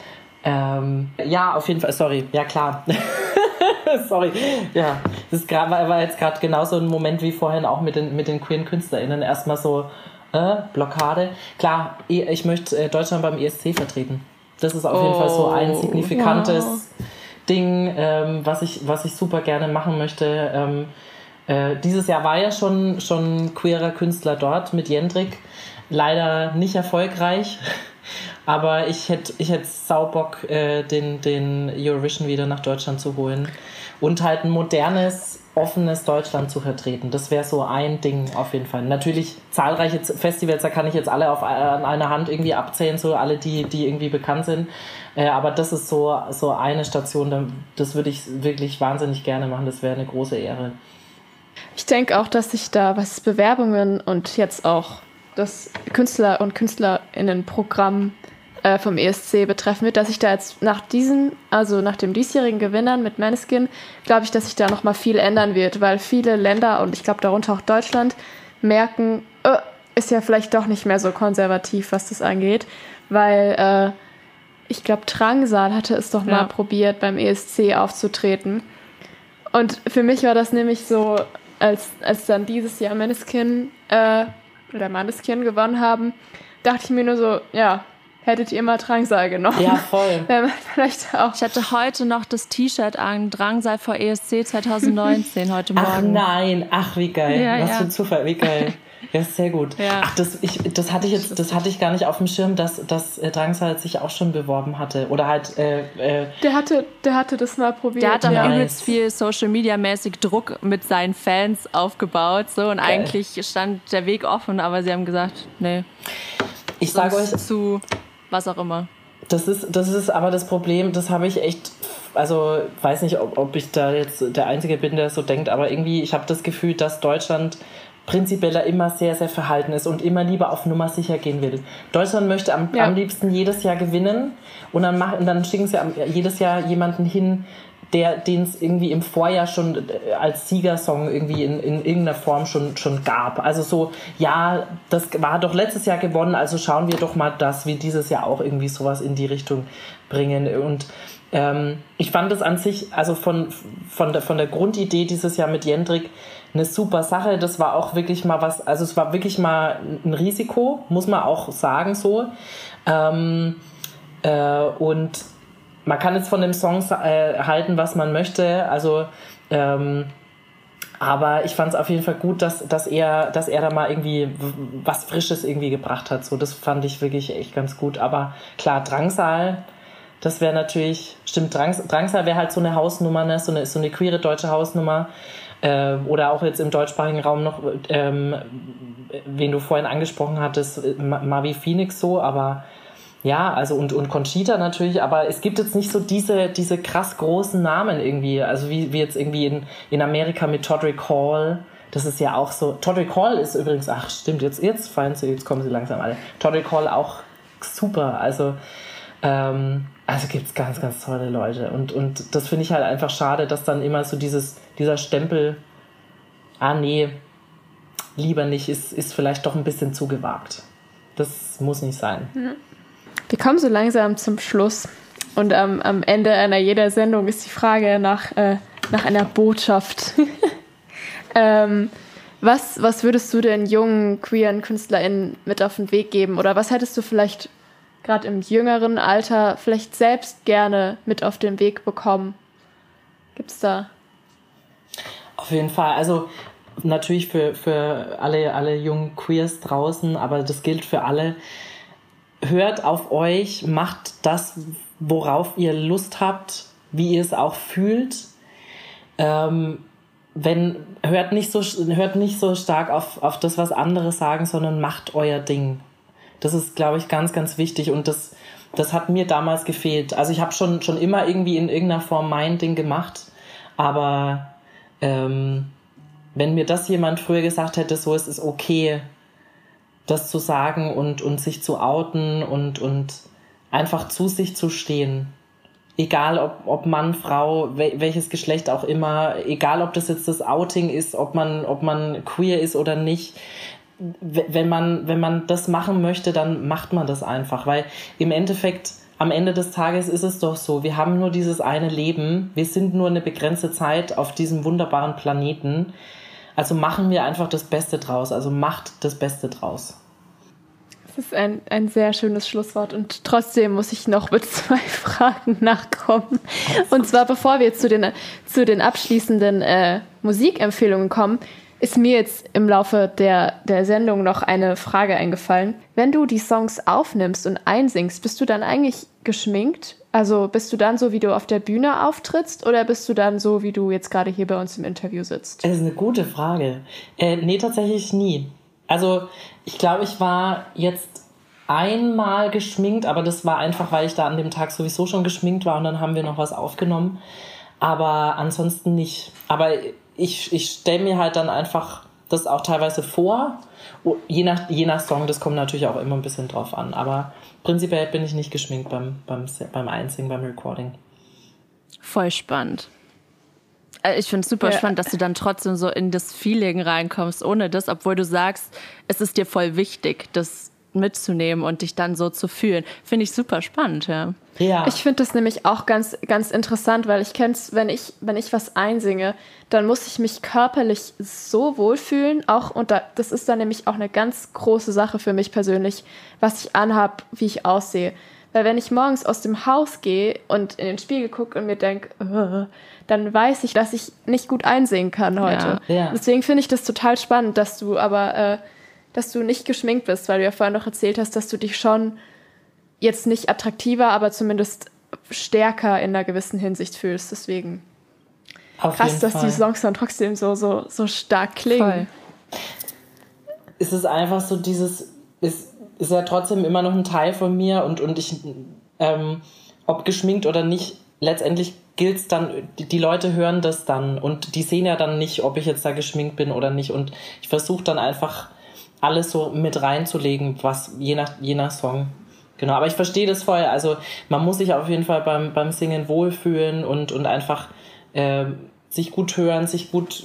Ähm, ja, auf jeden Fall. Sorry. Ja, klar. sorry. Ja, das grad, war jetzt gerade genauso ein Moment wie vorhin auch mit den, mit den queeren KünstlerInnen. Erstmal so äh, Blockade. Klar, ich möchte äh, Deutschland beim ESC vertreten. Das ist auf oh, jeden Fall so ein oh, signifikantes wow. Ding, ähm, was, ich, was ich super gerne machen möchte. Ähm, äh, dieses Jahr war ja schon, schon queerer Künstler dort mit Jendrik leider nicht erfolgreich. Aber ich hätte ich hätt Saubock, äh, den, den Eurovision wieder nach Deutschland zu holen. Und halt ein modernes, offenes Deutschland zu vertreten. Das wäre so ein Ding auf jeden Fall. Natürlich zahlreiche Festivals, da kann ich jetzt alle auf an einer Hand irgendwie abzählen, so alle, die, die irgendwie bekannt sind. Äh, aber das ist so, so eine Station, das würde ich wirklich wahnsinnig gerne machen. Das wäre eine große Ehre. Ich denke auch, dass sich da, was Bewerbungen und jetzt auch das Künstler- und KünstlerInnen-Programm äh, vom ESC betreffen wird, dass ich da jetzt nach diesen, also nach dem diesjährigen Gewinnern mit Maneskin, glaube ich, dass sich da nochmal viel ändern wird, weil viele Länder und ich glaube darunter auch Deutschland merken, oh, ist ja vielleicht doch nicht mehr so konservativ, was das angeht, weil äh, ich glaube, Drangsal hatte es doch ja. mal probiert, beim ESC aufzutreten. Und für mich war das nämlich so, als, als dann dieses Jahr Maneskin äh, oder Manneskin gewonnen haben, dachte ich mir nur so, ja, hättet ihr mal Drangsal genommen. Ja, voll. Vielleicht auch. Ich hatte heute noch das T-Shirt an, Drangsal vor ESC 2019, heute Morgen. Ach nein, ach wie geil. Ja, Was ja. für ein Zufall, wie geil. Ja, sehr gut. Ja. Ach, das, ich, das hatte ich jetzt, das hatte ich gar nicht auf dem Schirm, dass, dass äh, Drangsal sich auch schon beworben hatte. Oder halt. Äh, äh der hatte, der hatte das mal probiert. Der hat auch ja. übelst viel Social Media mäßig Druck mit seinen Fans aufgebaut. So und Geil. eigentlich stand der Weg offen, aber sie haben gesagt, nee. Ich sage euch zu was auch immer. Das ist, das ist aber das Problem, das habe ich echt, also weiß nicht, ob, ob ich da jetzt der Einzige bin, der so denkt, aber irgendwie, ich habe das Gefühl, dass Deutschland prinzipiell immer sehr, sehr verhalten ist und immer lieber auf Nummer sicher gehen will. Deutschland möchte am, ja. am liebsten jedes Jahr gewinnen und dann, machen, dann schicken sie jedes Jahr jemanden hin, der den es irgendwie im Vorjahr schon äh, als Siegersong irgendwie in, in irgendeiner Form schon, schon gab. Also so, ja, das war doch letztes Jahr gewonnen, also schauen wir doch mal, dass wir dieses Jahr auch irgendwie sowas in die Richtung bringen. Und ähm, ich fand es an sich, also von, von, der, von der Grundidee dieses Jahr mit Jendrik, eine super Sache. Das war auch wirklich mal was, also es war wirklich mal ein Risiko, muss man auch sagen so. Ähm, äh, und man kann jetzt von dem Song äh, halten, was man möchte. Also, ähm, aber ich fand es auf jeden Fall gut, dass, dass, er, dass er da mal irgendwie was Frisches irgendwie gebracht hat. So, das fand ich wirklich echt ganz gut. Aber klar, Drangsal, das wäre natürlich, stimmt, Drangs, Drangsal wäre halt so eine Hausnummer, ne? so, eine, so eine queere deutsche Hausnummer. Äh, oder auch jetzt im deutschsprachigen Raum noch, ähm, wen du vorhin angesprochen hattest, Mavi Phoenix so, aber ja, also und, und Conchita natürlich, aber es gibt jetzt nicht so diese, diese krass großen Namen irgendwie, also wie, wie jetzt irgendwie in, in Amerika mit Todrick Hall. Das ist ja auch so. Todrick Hall ist übrigens, ach stimmt, jetzt, jetzt fallen sie, jetzt kommen sie langsam alle. Todrick Hall auch super. Also, ähm, also gibt's ganz, ganz tolle Leute. Und, und das finde ich halt einfach schade, dass dann immer so dieses, dieser Stempel, ah nee, lieber nicht, ist, ist vielleicht doch ein bisschen zu gewagt. Das muss nicht sein. Mhm. Wir kommen so langsam zum Schluss. Und ähm, am Ende einer jeder Sendung ist die Frage nach, äh, nach einer Botschaft. ähm, was, was würdest du den jungen queeren KünstlerInnen mit auf den Weg geben? Oder was hättest du vielleicht gerade im jüngeren Alter vielleicht selbst gerne mit auf den Weg bekommen? Gibt es da? Auf jeden Fall. Also natürlich für, für alle, alle jungen Queers draußen, aber das gilt für alle hört auf euch, macht das, worauf ihr Lust habt, wie ihr es auch fühlt. Ähm, wenn, hört nicht so, hört nicht so stark auf, auf das, was andere sagen, sondern macht euer Ding. Das ist, glaube ich, ganz, ganz wichtig und das, das hat mir damals gefehlt. Also ich habe schon, schon immer irgendwie in irgendeiner Form mein Ding gemacht, aber ähm, wenn mir das jemand früher gesagt hätte, so ist es okay, das zu sagen und, und sich zu outen und, und einfach zu sich zu stehen. egal ob, ob Mann, Frau, welches Geschlecht auch immer, egal ob das jetzt das Outing ist, ob man, ob man queer ist oder nicht. Wenn man, wenn man das machen möchte, dann macht man das einfach, weil im Endeffekt, am Ende des Tages ist es doch so, wir haben nur dieses eine Leben, wir sind nur eine begrenzte Zeit auf diesem wunderbaren Planeten. Also machen wir einfach das Beste draus, also macht das Beste draus. Das ist ein, ein sehr schönes Schlusswort und trotzdem muss ich noch mit zwei Fragen nachkommen. Und zwar, bevor wir jetzt zu den, zu den abschließenden äh, Musikempfehlungen kommen, ist mir jetzt im Laufe der, der Sendung noch eine Frage eingefallen. Wenn du die Songs aufnimmst und einsingst, bist du dann eigentlich geschminkt? Also bist du dann so, wie du auf der Bühne auftrittst oder bist du dann so, wie du jetzt gerade hier bei uns im Interview sitzt? Das ist eine gute Frage. Äh, nee, tatsächlich nie. Also ich glaube, ich war jetzt einmal geschminkt, aber das war einfach, weil ich da an dem Tag sowieso schon geschminkt war und dann haben wir noch was aufgenommen. Aber ansonsten nicht. Aber ich, ich stelle mir halt dann einfach das auch teilweise vor. Oh, je nach, je nach Song, das kommt natürlich auch immer ein bisschen drauf an. Aber prinzipiell bin ich nicht geschminkt beim, beim, beim Einsingen, beim Recording. Voll spannend. Äh, ich finde es super ja. spannend, dass du dann trotzdem so in das Feeling reinkommst, ohne das, obwohl du sagst, es ist dir voll wichtig, das mitzunehmen und dich dann so zu fühlen. Finde ich super spannend, ja. Ja. Ich finde das nämlich auch ganz, ganz interessant, weil ich kenne es, wenn ich, wenn ich was einsinge, dann muss ich mich körperlich so wohlfühlen. Auch, und da, das ist dann nämlich auch eine ganz große Sache für mich persönlich, was ich anhab, wie ich aussehe. Weil wenn ich morgens aus dem Haus gehe und in den Spiegel gucke und mir denke, uh, dann weiß ich, dass ich nicht gut einsehen kann heute. Ja, ja. Deswegen finde ich das total spannend, dass du aber, äh, dass du nicht geschminkt bist, weil du ja vorhin noch erzählt hast, dass du dich schon jetzt nicht attraktiver, aber zumindest stärker in einer gewissen Hinsicht fühlst. Deswegen Auf krass, dass Fall. die Songs dann trotzdem so, so, so stark klingen. Voll. Es ist einfach so dieses, es ist ja trotzdem immer noch ein Teil von mir und, und ich, ähm, ob geschminkt oder nicht, letztendlich gilt es dann, die Leute hören das dann und die sehen ja dann nicht, ob ich jetzt da geschminkt bin oder nicht. Und ich versuche dann einfach alles so mit reinzulegen, was je nach, je nach Song. Genau, aber ich verstehe das voll. Also man muss sich auf jeden Fall beim, beim Singen wohlfühlen und, und einfach äh, sich gut hören, sich gut,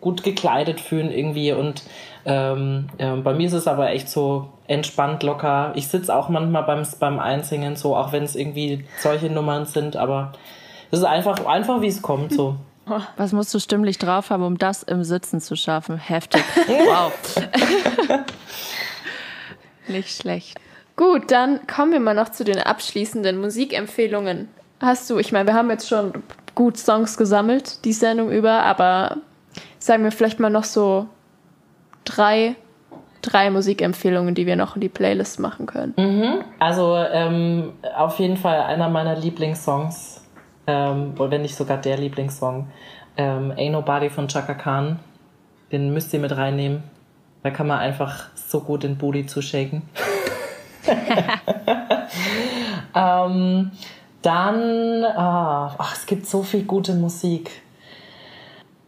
gut gekleidet fühlen irgendwie. Und ähm, äh, bei mir ist es aber echt so entspannt, locker. Ich sitze auch manchmal beim, beim Einsingen so, auch wenn es irgendwie solche Nummern sind, aber das ist einfach, einfach wie es kommt, so. Was musst du stimmlich drauf haben, um das im Sitzen zu schaffen? Heftig. Wow. Nicht schlecht. Gut, dann kommen wir mal noch zu den abschließenden Musikempfehlungen. Hast du, ich meine, wir haben jetzt schon gut Songs gesammelt, die Sendung über, aber sagen wir vielleicht mal noch so drei, drei Musikempfehlungen, die wir noch in die Playlist machen können. Mhm. Also ähm, auf jeden Fall einer meiner Lieblingssongs ähm, wenn nicht sogar der Lieblingssong, ähm, Ain't Nobody von Chaka Khan. Den müsst ihr mit reinnehmen. Da kann man einfach so gut den Booty zushaken. ähm, dann, ah, ach, es gibt so viel gute Musik.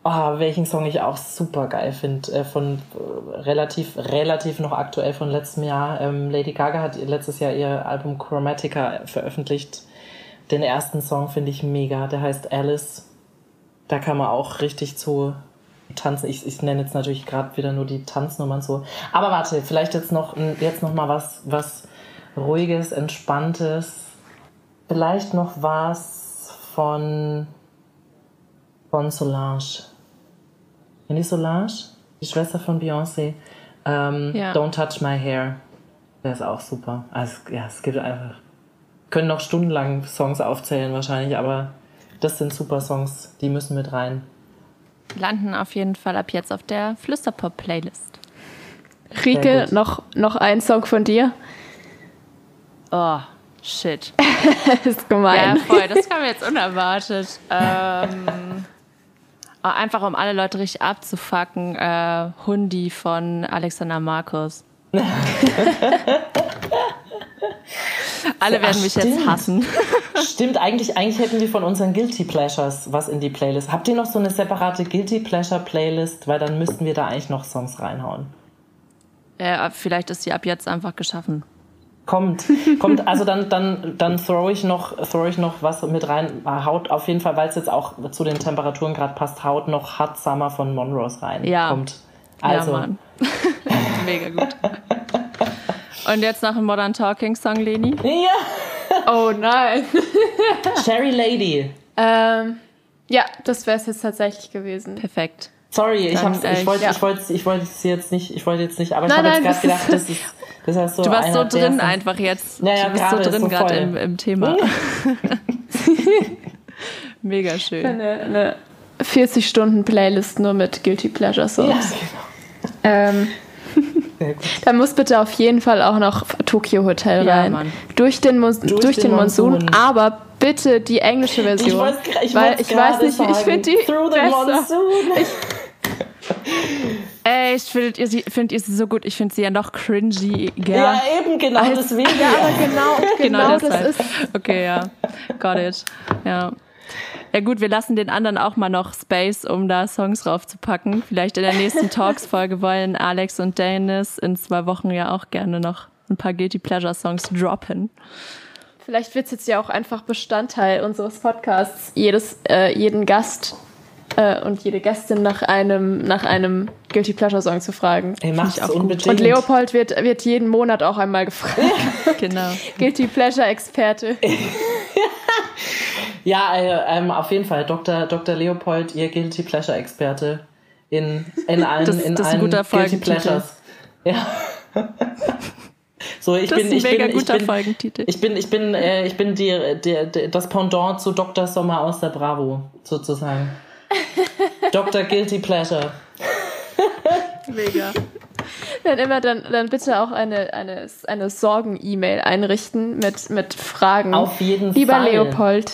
Oh, welchen Song ich auch super geil finde, äh, von äh, relativ, relativ noch aktuell von letztem Jahr. Ähm, Lady Gaga hat letztes Jahr ihr Album Chromatica veröffentlicht. Den ersten Song finde ich mega, der heißt Alice. Da kann man auch richtig zu tanzen. Ich, ich nenne jetzt natürlich gerade wieder nur die Tanznummern so. Aber warte, vielleicht jetzt noch, jetzt noch mal was, was ruhiges, entspanntes. Vielleicht noch was von, von Solange. Kennt ihr Solange? Die Schwester von Beyoncé. Ähm, ja. Don't Touch My Hair. Der ist auch super. Also, ja, es gibt einfach können noch stundenlang Songs aufzählen wahrscheinlich, aber das sind super Songs, die müssen mit rein. Landen auf jeden Fall ab jetzt auf der Flüsterpop-Playlist. Rike, noch, noch ein Song von dir? Oh, shit. ist gemein. Ja, voll, das kam jetzt unerwartet. Ähm, oh, einfach um alle Leute richtig abzufacken, äh, Hundi von Alexander Markus. Alle werden Ach, mich jetzt hassen. Stimmt, eigentlich, eigentlich hätten wir von unseren Guilty Pleasures was in die Playlist. Habt ihr noch so eine separate Guilty Pleasure Playlist? Weil dann müssten wir da eigentlich noch Songs reinhauen. Ja, vielleicht ist sie ab jetzt einfach geschaffen. Kommt, kommt, also dann, dann, dann throw ich noch, throw ich noch was mit rein. Haut auf jeden Fall, weil es jetzt auch zu den Temperaturen gerade passt, haut noch Hot Summer von Monrose rein. Ja. Kommt. Also. Ja, Mann. Mega gut. Und jetzt noch ein Modern Talking Song, Leni. Ja. Oh nein. Sherry Lady. ähm, ja, das wäre es jetzt tatsächlich gewesen. Perfekt. Sorry, ich, hab's, ich wollte ja. ich wollte ich wollte sie jetzt nicht, ich wollte jetzt nicht, aber ich Nein, habe jetzt gerade gedacht, das ist das ist so Du warst so drin einfach jetzt. Ja, ja, du bist gerade so drin so gerade im, im Thema. Mega schön. Eine, eine 40 Stunden Playlist nur mit Guilty Pleasure Ja, Songs. genau. Ähm. Da muss bitte auf jeden Fall auch noch Tokyo Hotel Ja, rein. Mann. Durch den, Mus durch Durch den, den Monsun, Monsun. aber bitte die englische Version. Ich wollte ich weil ich weiß nicht, ich sagen. finde die Through the besser. Monsoon. Ey, ich finde ihr, sie- find ihr sie so gut. Ich finde sie ja noch cringy. Ja, eben genau Als- deswegen. Ja, aber genau, genau, Genau das deshalb. ist. Okay, ja. Got it. Ja. Ja gut, wir lassen den anderen auch mal noch Space, um da Songs raufzupacken. Vielleicht in der nächsten Talks-Folge wollen Alex und Dennis in zwei Wochen ja auch gerne noch ein paar Guilty Pleasure Songs droppen. Vielleicht wird es jetzt ja auch einfach Bestandteil unseres Podcasts, jedes, äh, jeden Gast äh, und jede Gästin nach einem, nach einem Guilty Pleasure Song zu fragen. Ey, macht's auch gut. unbedingt. Und Leopold wird, wird jeden Monat auch einmal gefragt. Genau. Guilty Pleasure Experte. Ja, äh, ähm, auf jeden Fall. Dr. Dr. Leopold, ihr Guilty Pleasure Experte in, in allen, Das- in das ist ein allen guter Guilty Folgentitel. Pleasures. Ja. So, ich Das bin, ist ein ich mega bin, ich guter bin, Folgentitel. ich bin, ich bin, äh, ich bin die, die, die, das Pendant zu Dr. Sommer aus der Bravo, sozusagen. Dr. Guilty Pleasure. Mega. Dann immer dann, dann bitte auch eine, eine, eine Sorgen-E-Mail einrichten mit, mit Fragen. Auf jeden Lieber Fall. Leopold,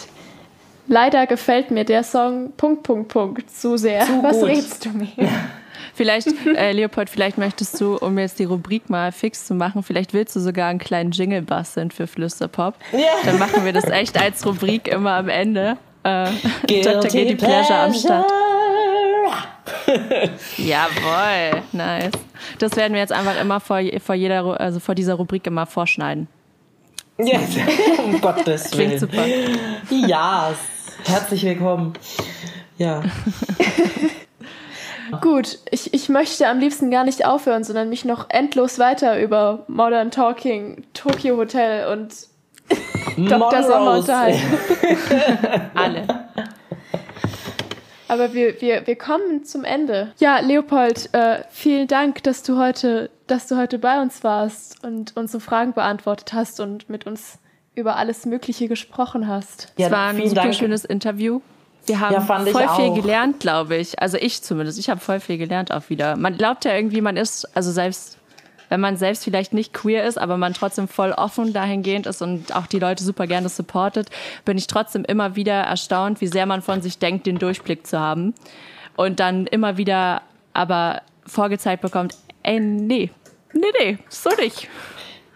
leider gefällt mir der Song Punkt, Punkt, Punkt zu sehr. Zu Was gut. rätst du mir? Vielleicht, äh, Leopold, vielleicht möchtest du, um jetzt die Rubrik mal fix zu machen, vielleicht willst du sogar einen kleinen Jingle basteln für Flüsterpop. Ja. Dann machen wir das echt als Rubrik immer am Ende. Äh. Guilty Pleasure am Start. Jawohl, nice. Das werden wir jetzt einfach immer vor, vor jeder, also vor dieser Rubrik immer vorschneiden. Ja, um Gottes Klingt Willen. super. Ja, herzlich willkommen. Ja. Gut, ich, ich möchte am liebsten gar nicht aufhören, sondern mich noch endlos weiter über Modern Talking, Tokyo Hotel und Dr. Sommer unterhalten. Alle. Aber wir, wir, wir kommen zum Ende. Ja, Leopold, äh, vielen Dank, dass du heute, dass du heute bei uns warst und unsere Fragen beantwortet hast und mit uns über alles Mögliche gesprochen hast. Ja, Es war ein super Dank. schönes Interview. Wir haben Ja, voll viel auch. gelernt, glaube ich. Also ich zumindest. Ich habe voll viel gelernt auch wieder. Man glaubt ja irgendwie, man ist, also selbst wenn man selbst vielleicht nicht queer ist, aber man trotzdem voll offen dahingehend ist und auch die Leute super gerne supportet, bin ich trotzdem immer wieder erstaunt, wie sehr man von sich denkt, den Durchblick zu haben. Und dann immer wieder aber vorgezeigt bekommt, ey, nee, nee, nee, so nicht.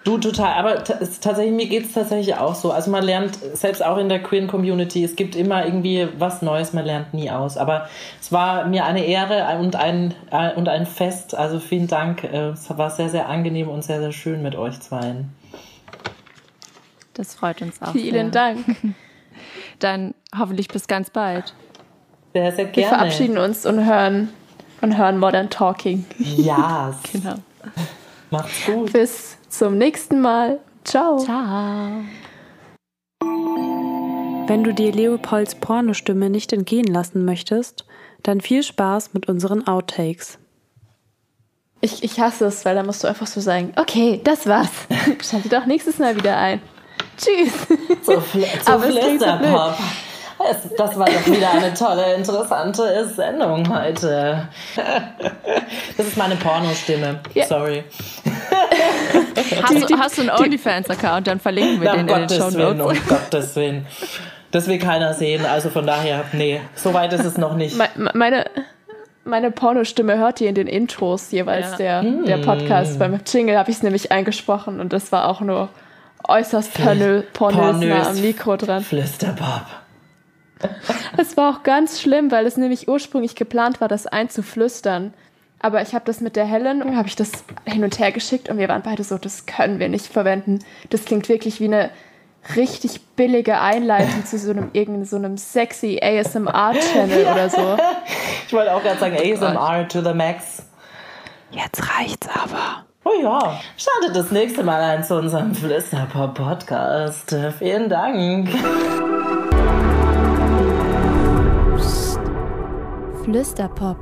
Du total, aber tatsächlich, mir geht es tatsächlich auch so. Also man lernt, selbst auch in der queeren Community, es gibt immer irgendwie was Neues, man lernt nie aus. Aber es war mir eine Ehre und ein, äh, und ein Fest. Also vielen Dank. äh, Es war sehr, sehr angenehm und sehr, sehr schön mit euch zweien. Das freut uns auch. Vielen sehr. Dank. Dann hoffentlich bis ganz bald. Sehr, sehr Wir gerne. verabschieden uns und hören, und hören Modern Talking. Ja, Genau. Macht's gut. Bis zum nächsten Mal. Ciao. Ciao. Wenn du dir Leopolds Pornostimme nicht entgehen lassen möchtest, dann viel Spaß mit unseren Outtakes. Ich, ich hasse es, weil da musst du einfach so sagen, okay, das war's. Schalte doch nächstes Mal wieder ein. Tschüss. So, fl so Aber es klingt so Flüsterpop. Es, das war doch wieder eine tolle, interessante Sendung heute. Das ist meine Pornostimme. Ja. Sorry. Hast, du, hast du einen OnlyFans-Account? Dann verlinken wir Na, um den in den Show Gottes Willen, Notes. um Gottes Willen. Das will keiner sehen, also von daher, nee, so weit ist es noch nicht. Me- me- Meine, meine Pornostimme hört ihr in den Intros jeweils Ja. der, der Podcast. Beim Jingle habe ich es nämlich eingesprochen und das war auch nur äußerst pornö pornös Pornös. nah am Mikro dran. Flüsterpop. Es war auch ganz schlimm, weil es nämlich ursprünglich geplant war, das einzuflüstern. Aber ich habe das mit der Helen, habe ich das hin und her geschickt und wir waren beide so, das können wir nicht verwenden. Das klingt wirklich wie eine richtig billige Einleitung zu so einem irgendeinem so einem sexy ASMR-Channel ja. oder so. Ich wollte auch gerade sagen, ASMR to the max. Jetzt reicht's aber. Oh ja, schaltet das nächste Mal ein zu unserem Flüsterpop-Podcast. Vielen Dank. Flüsterpop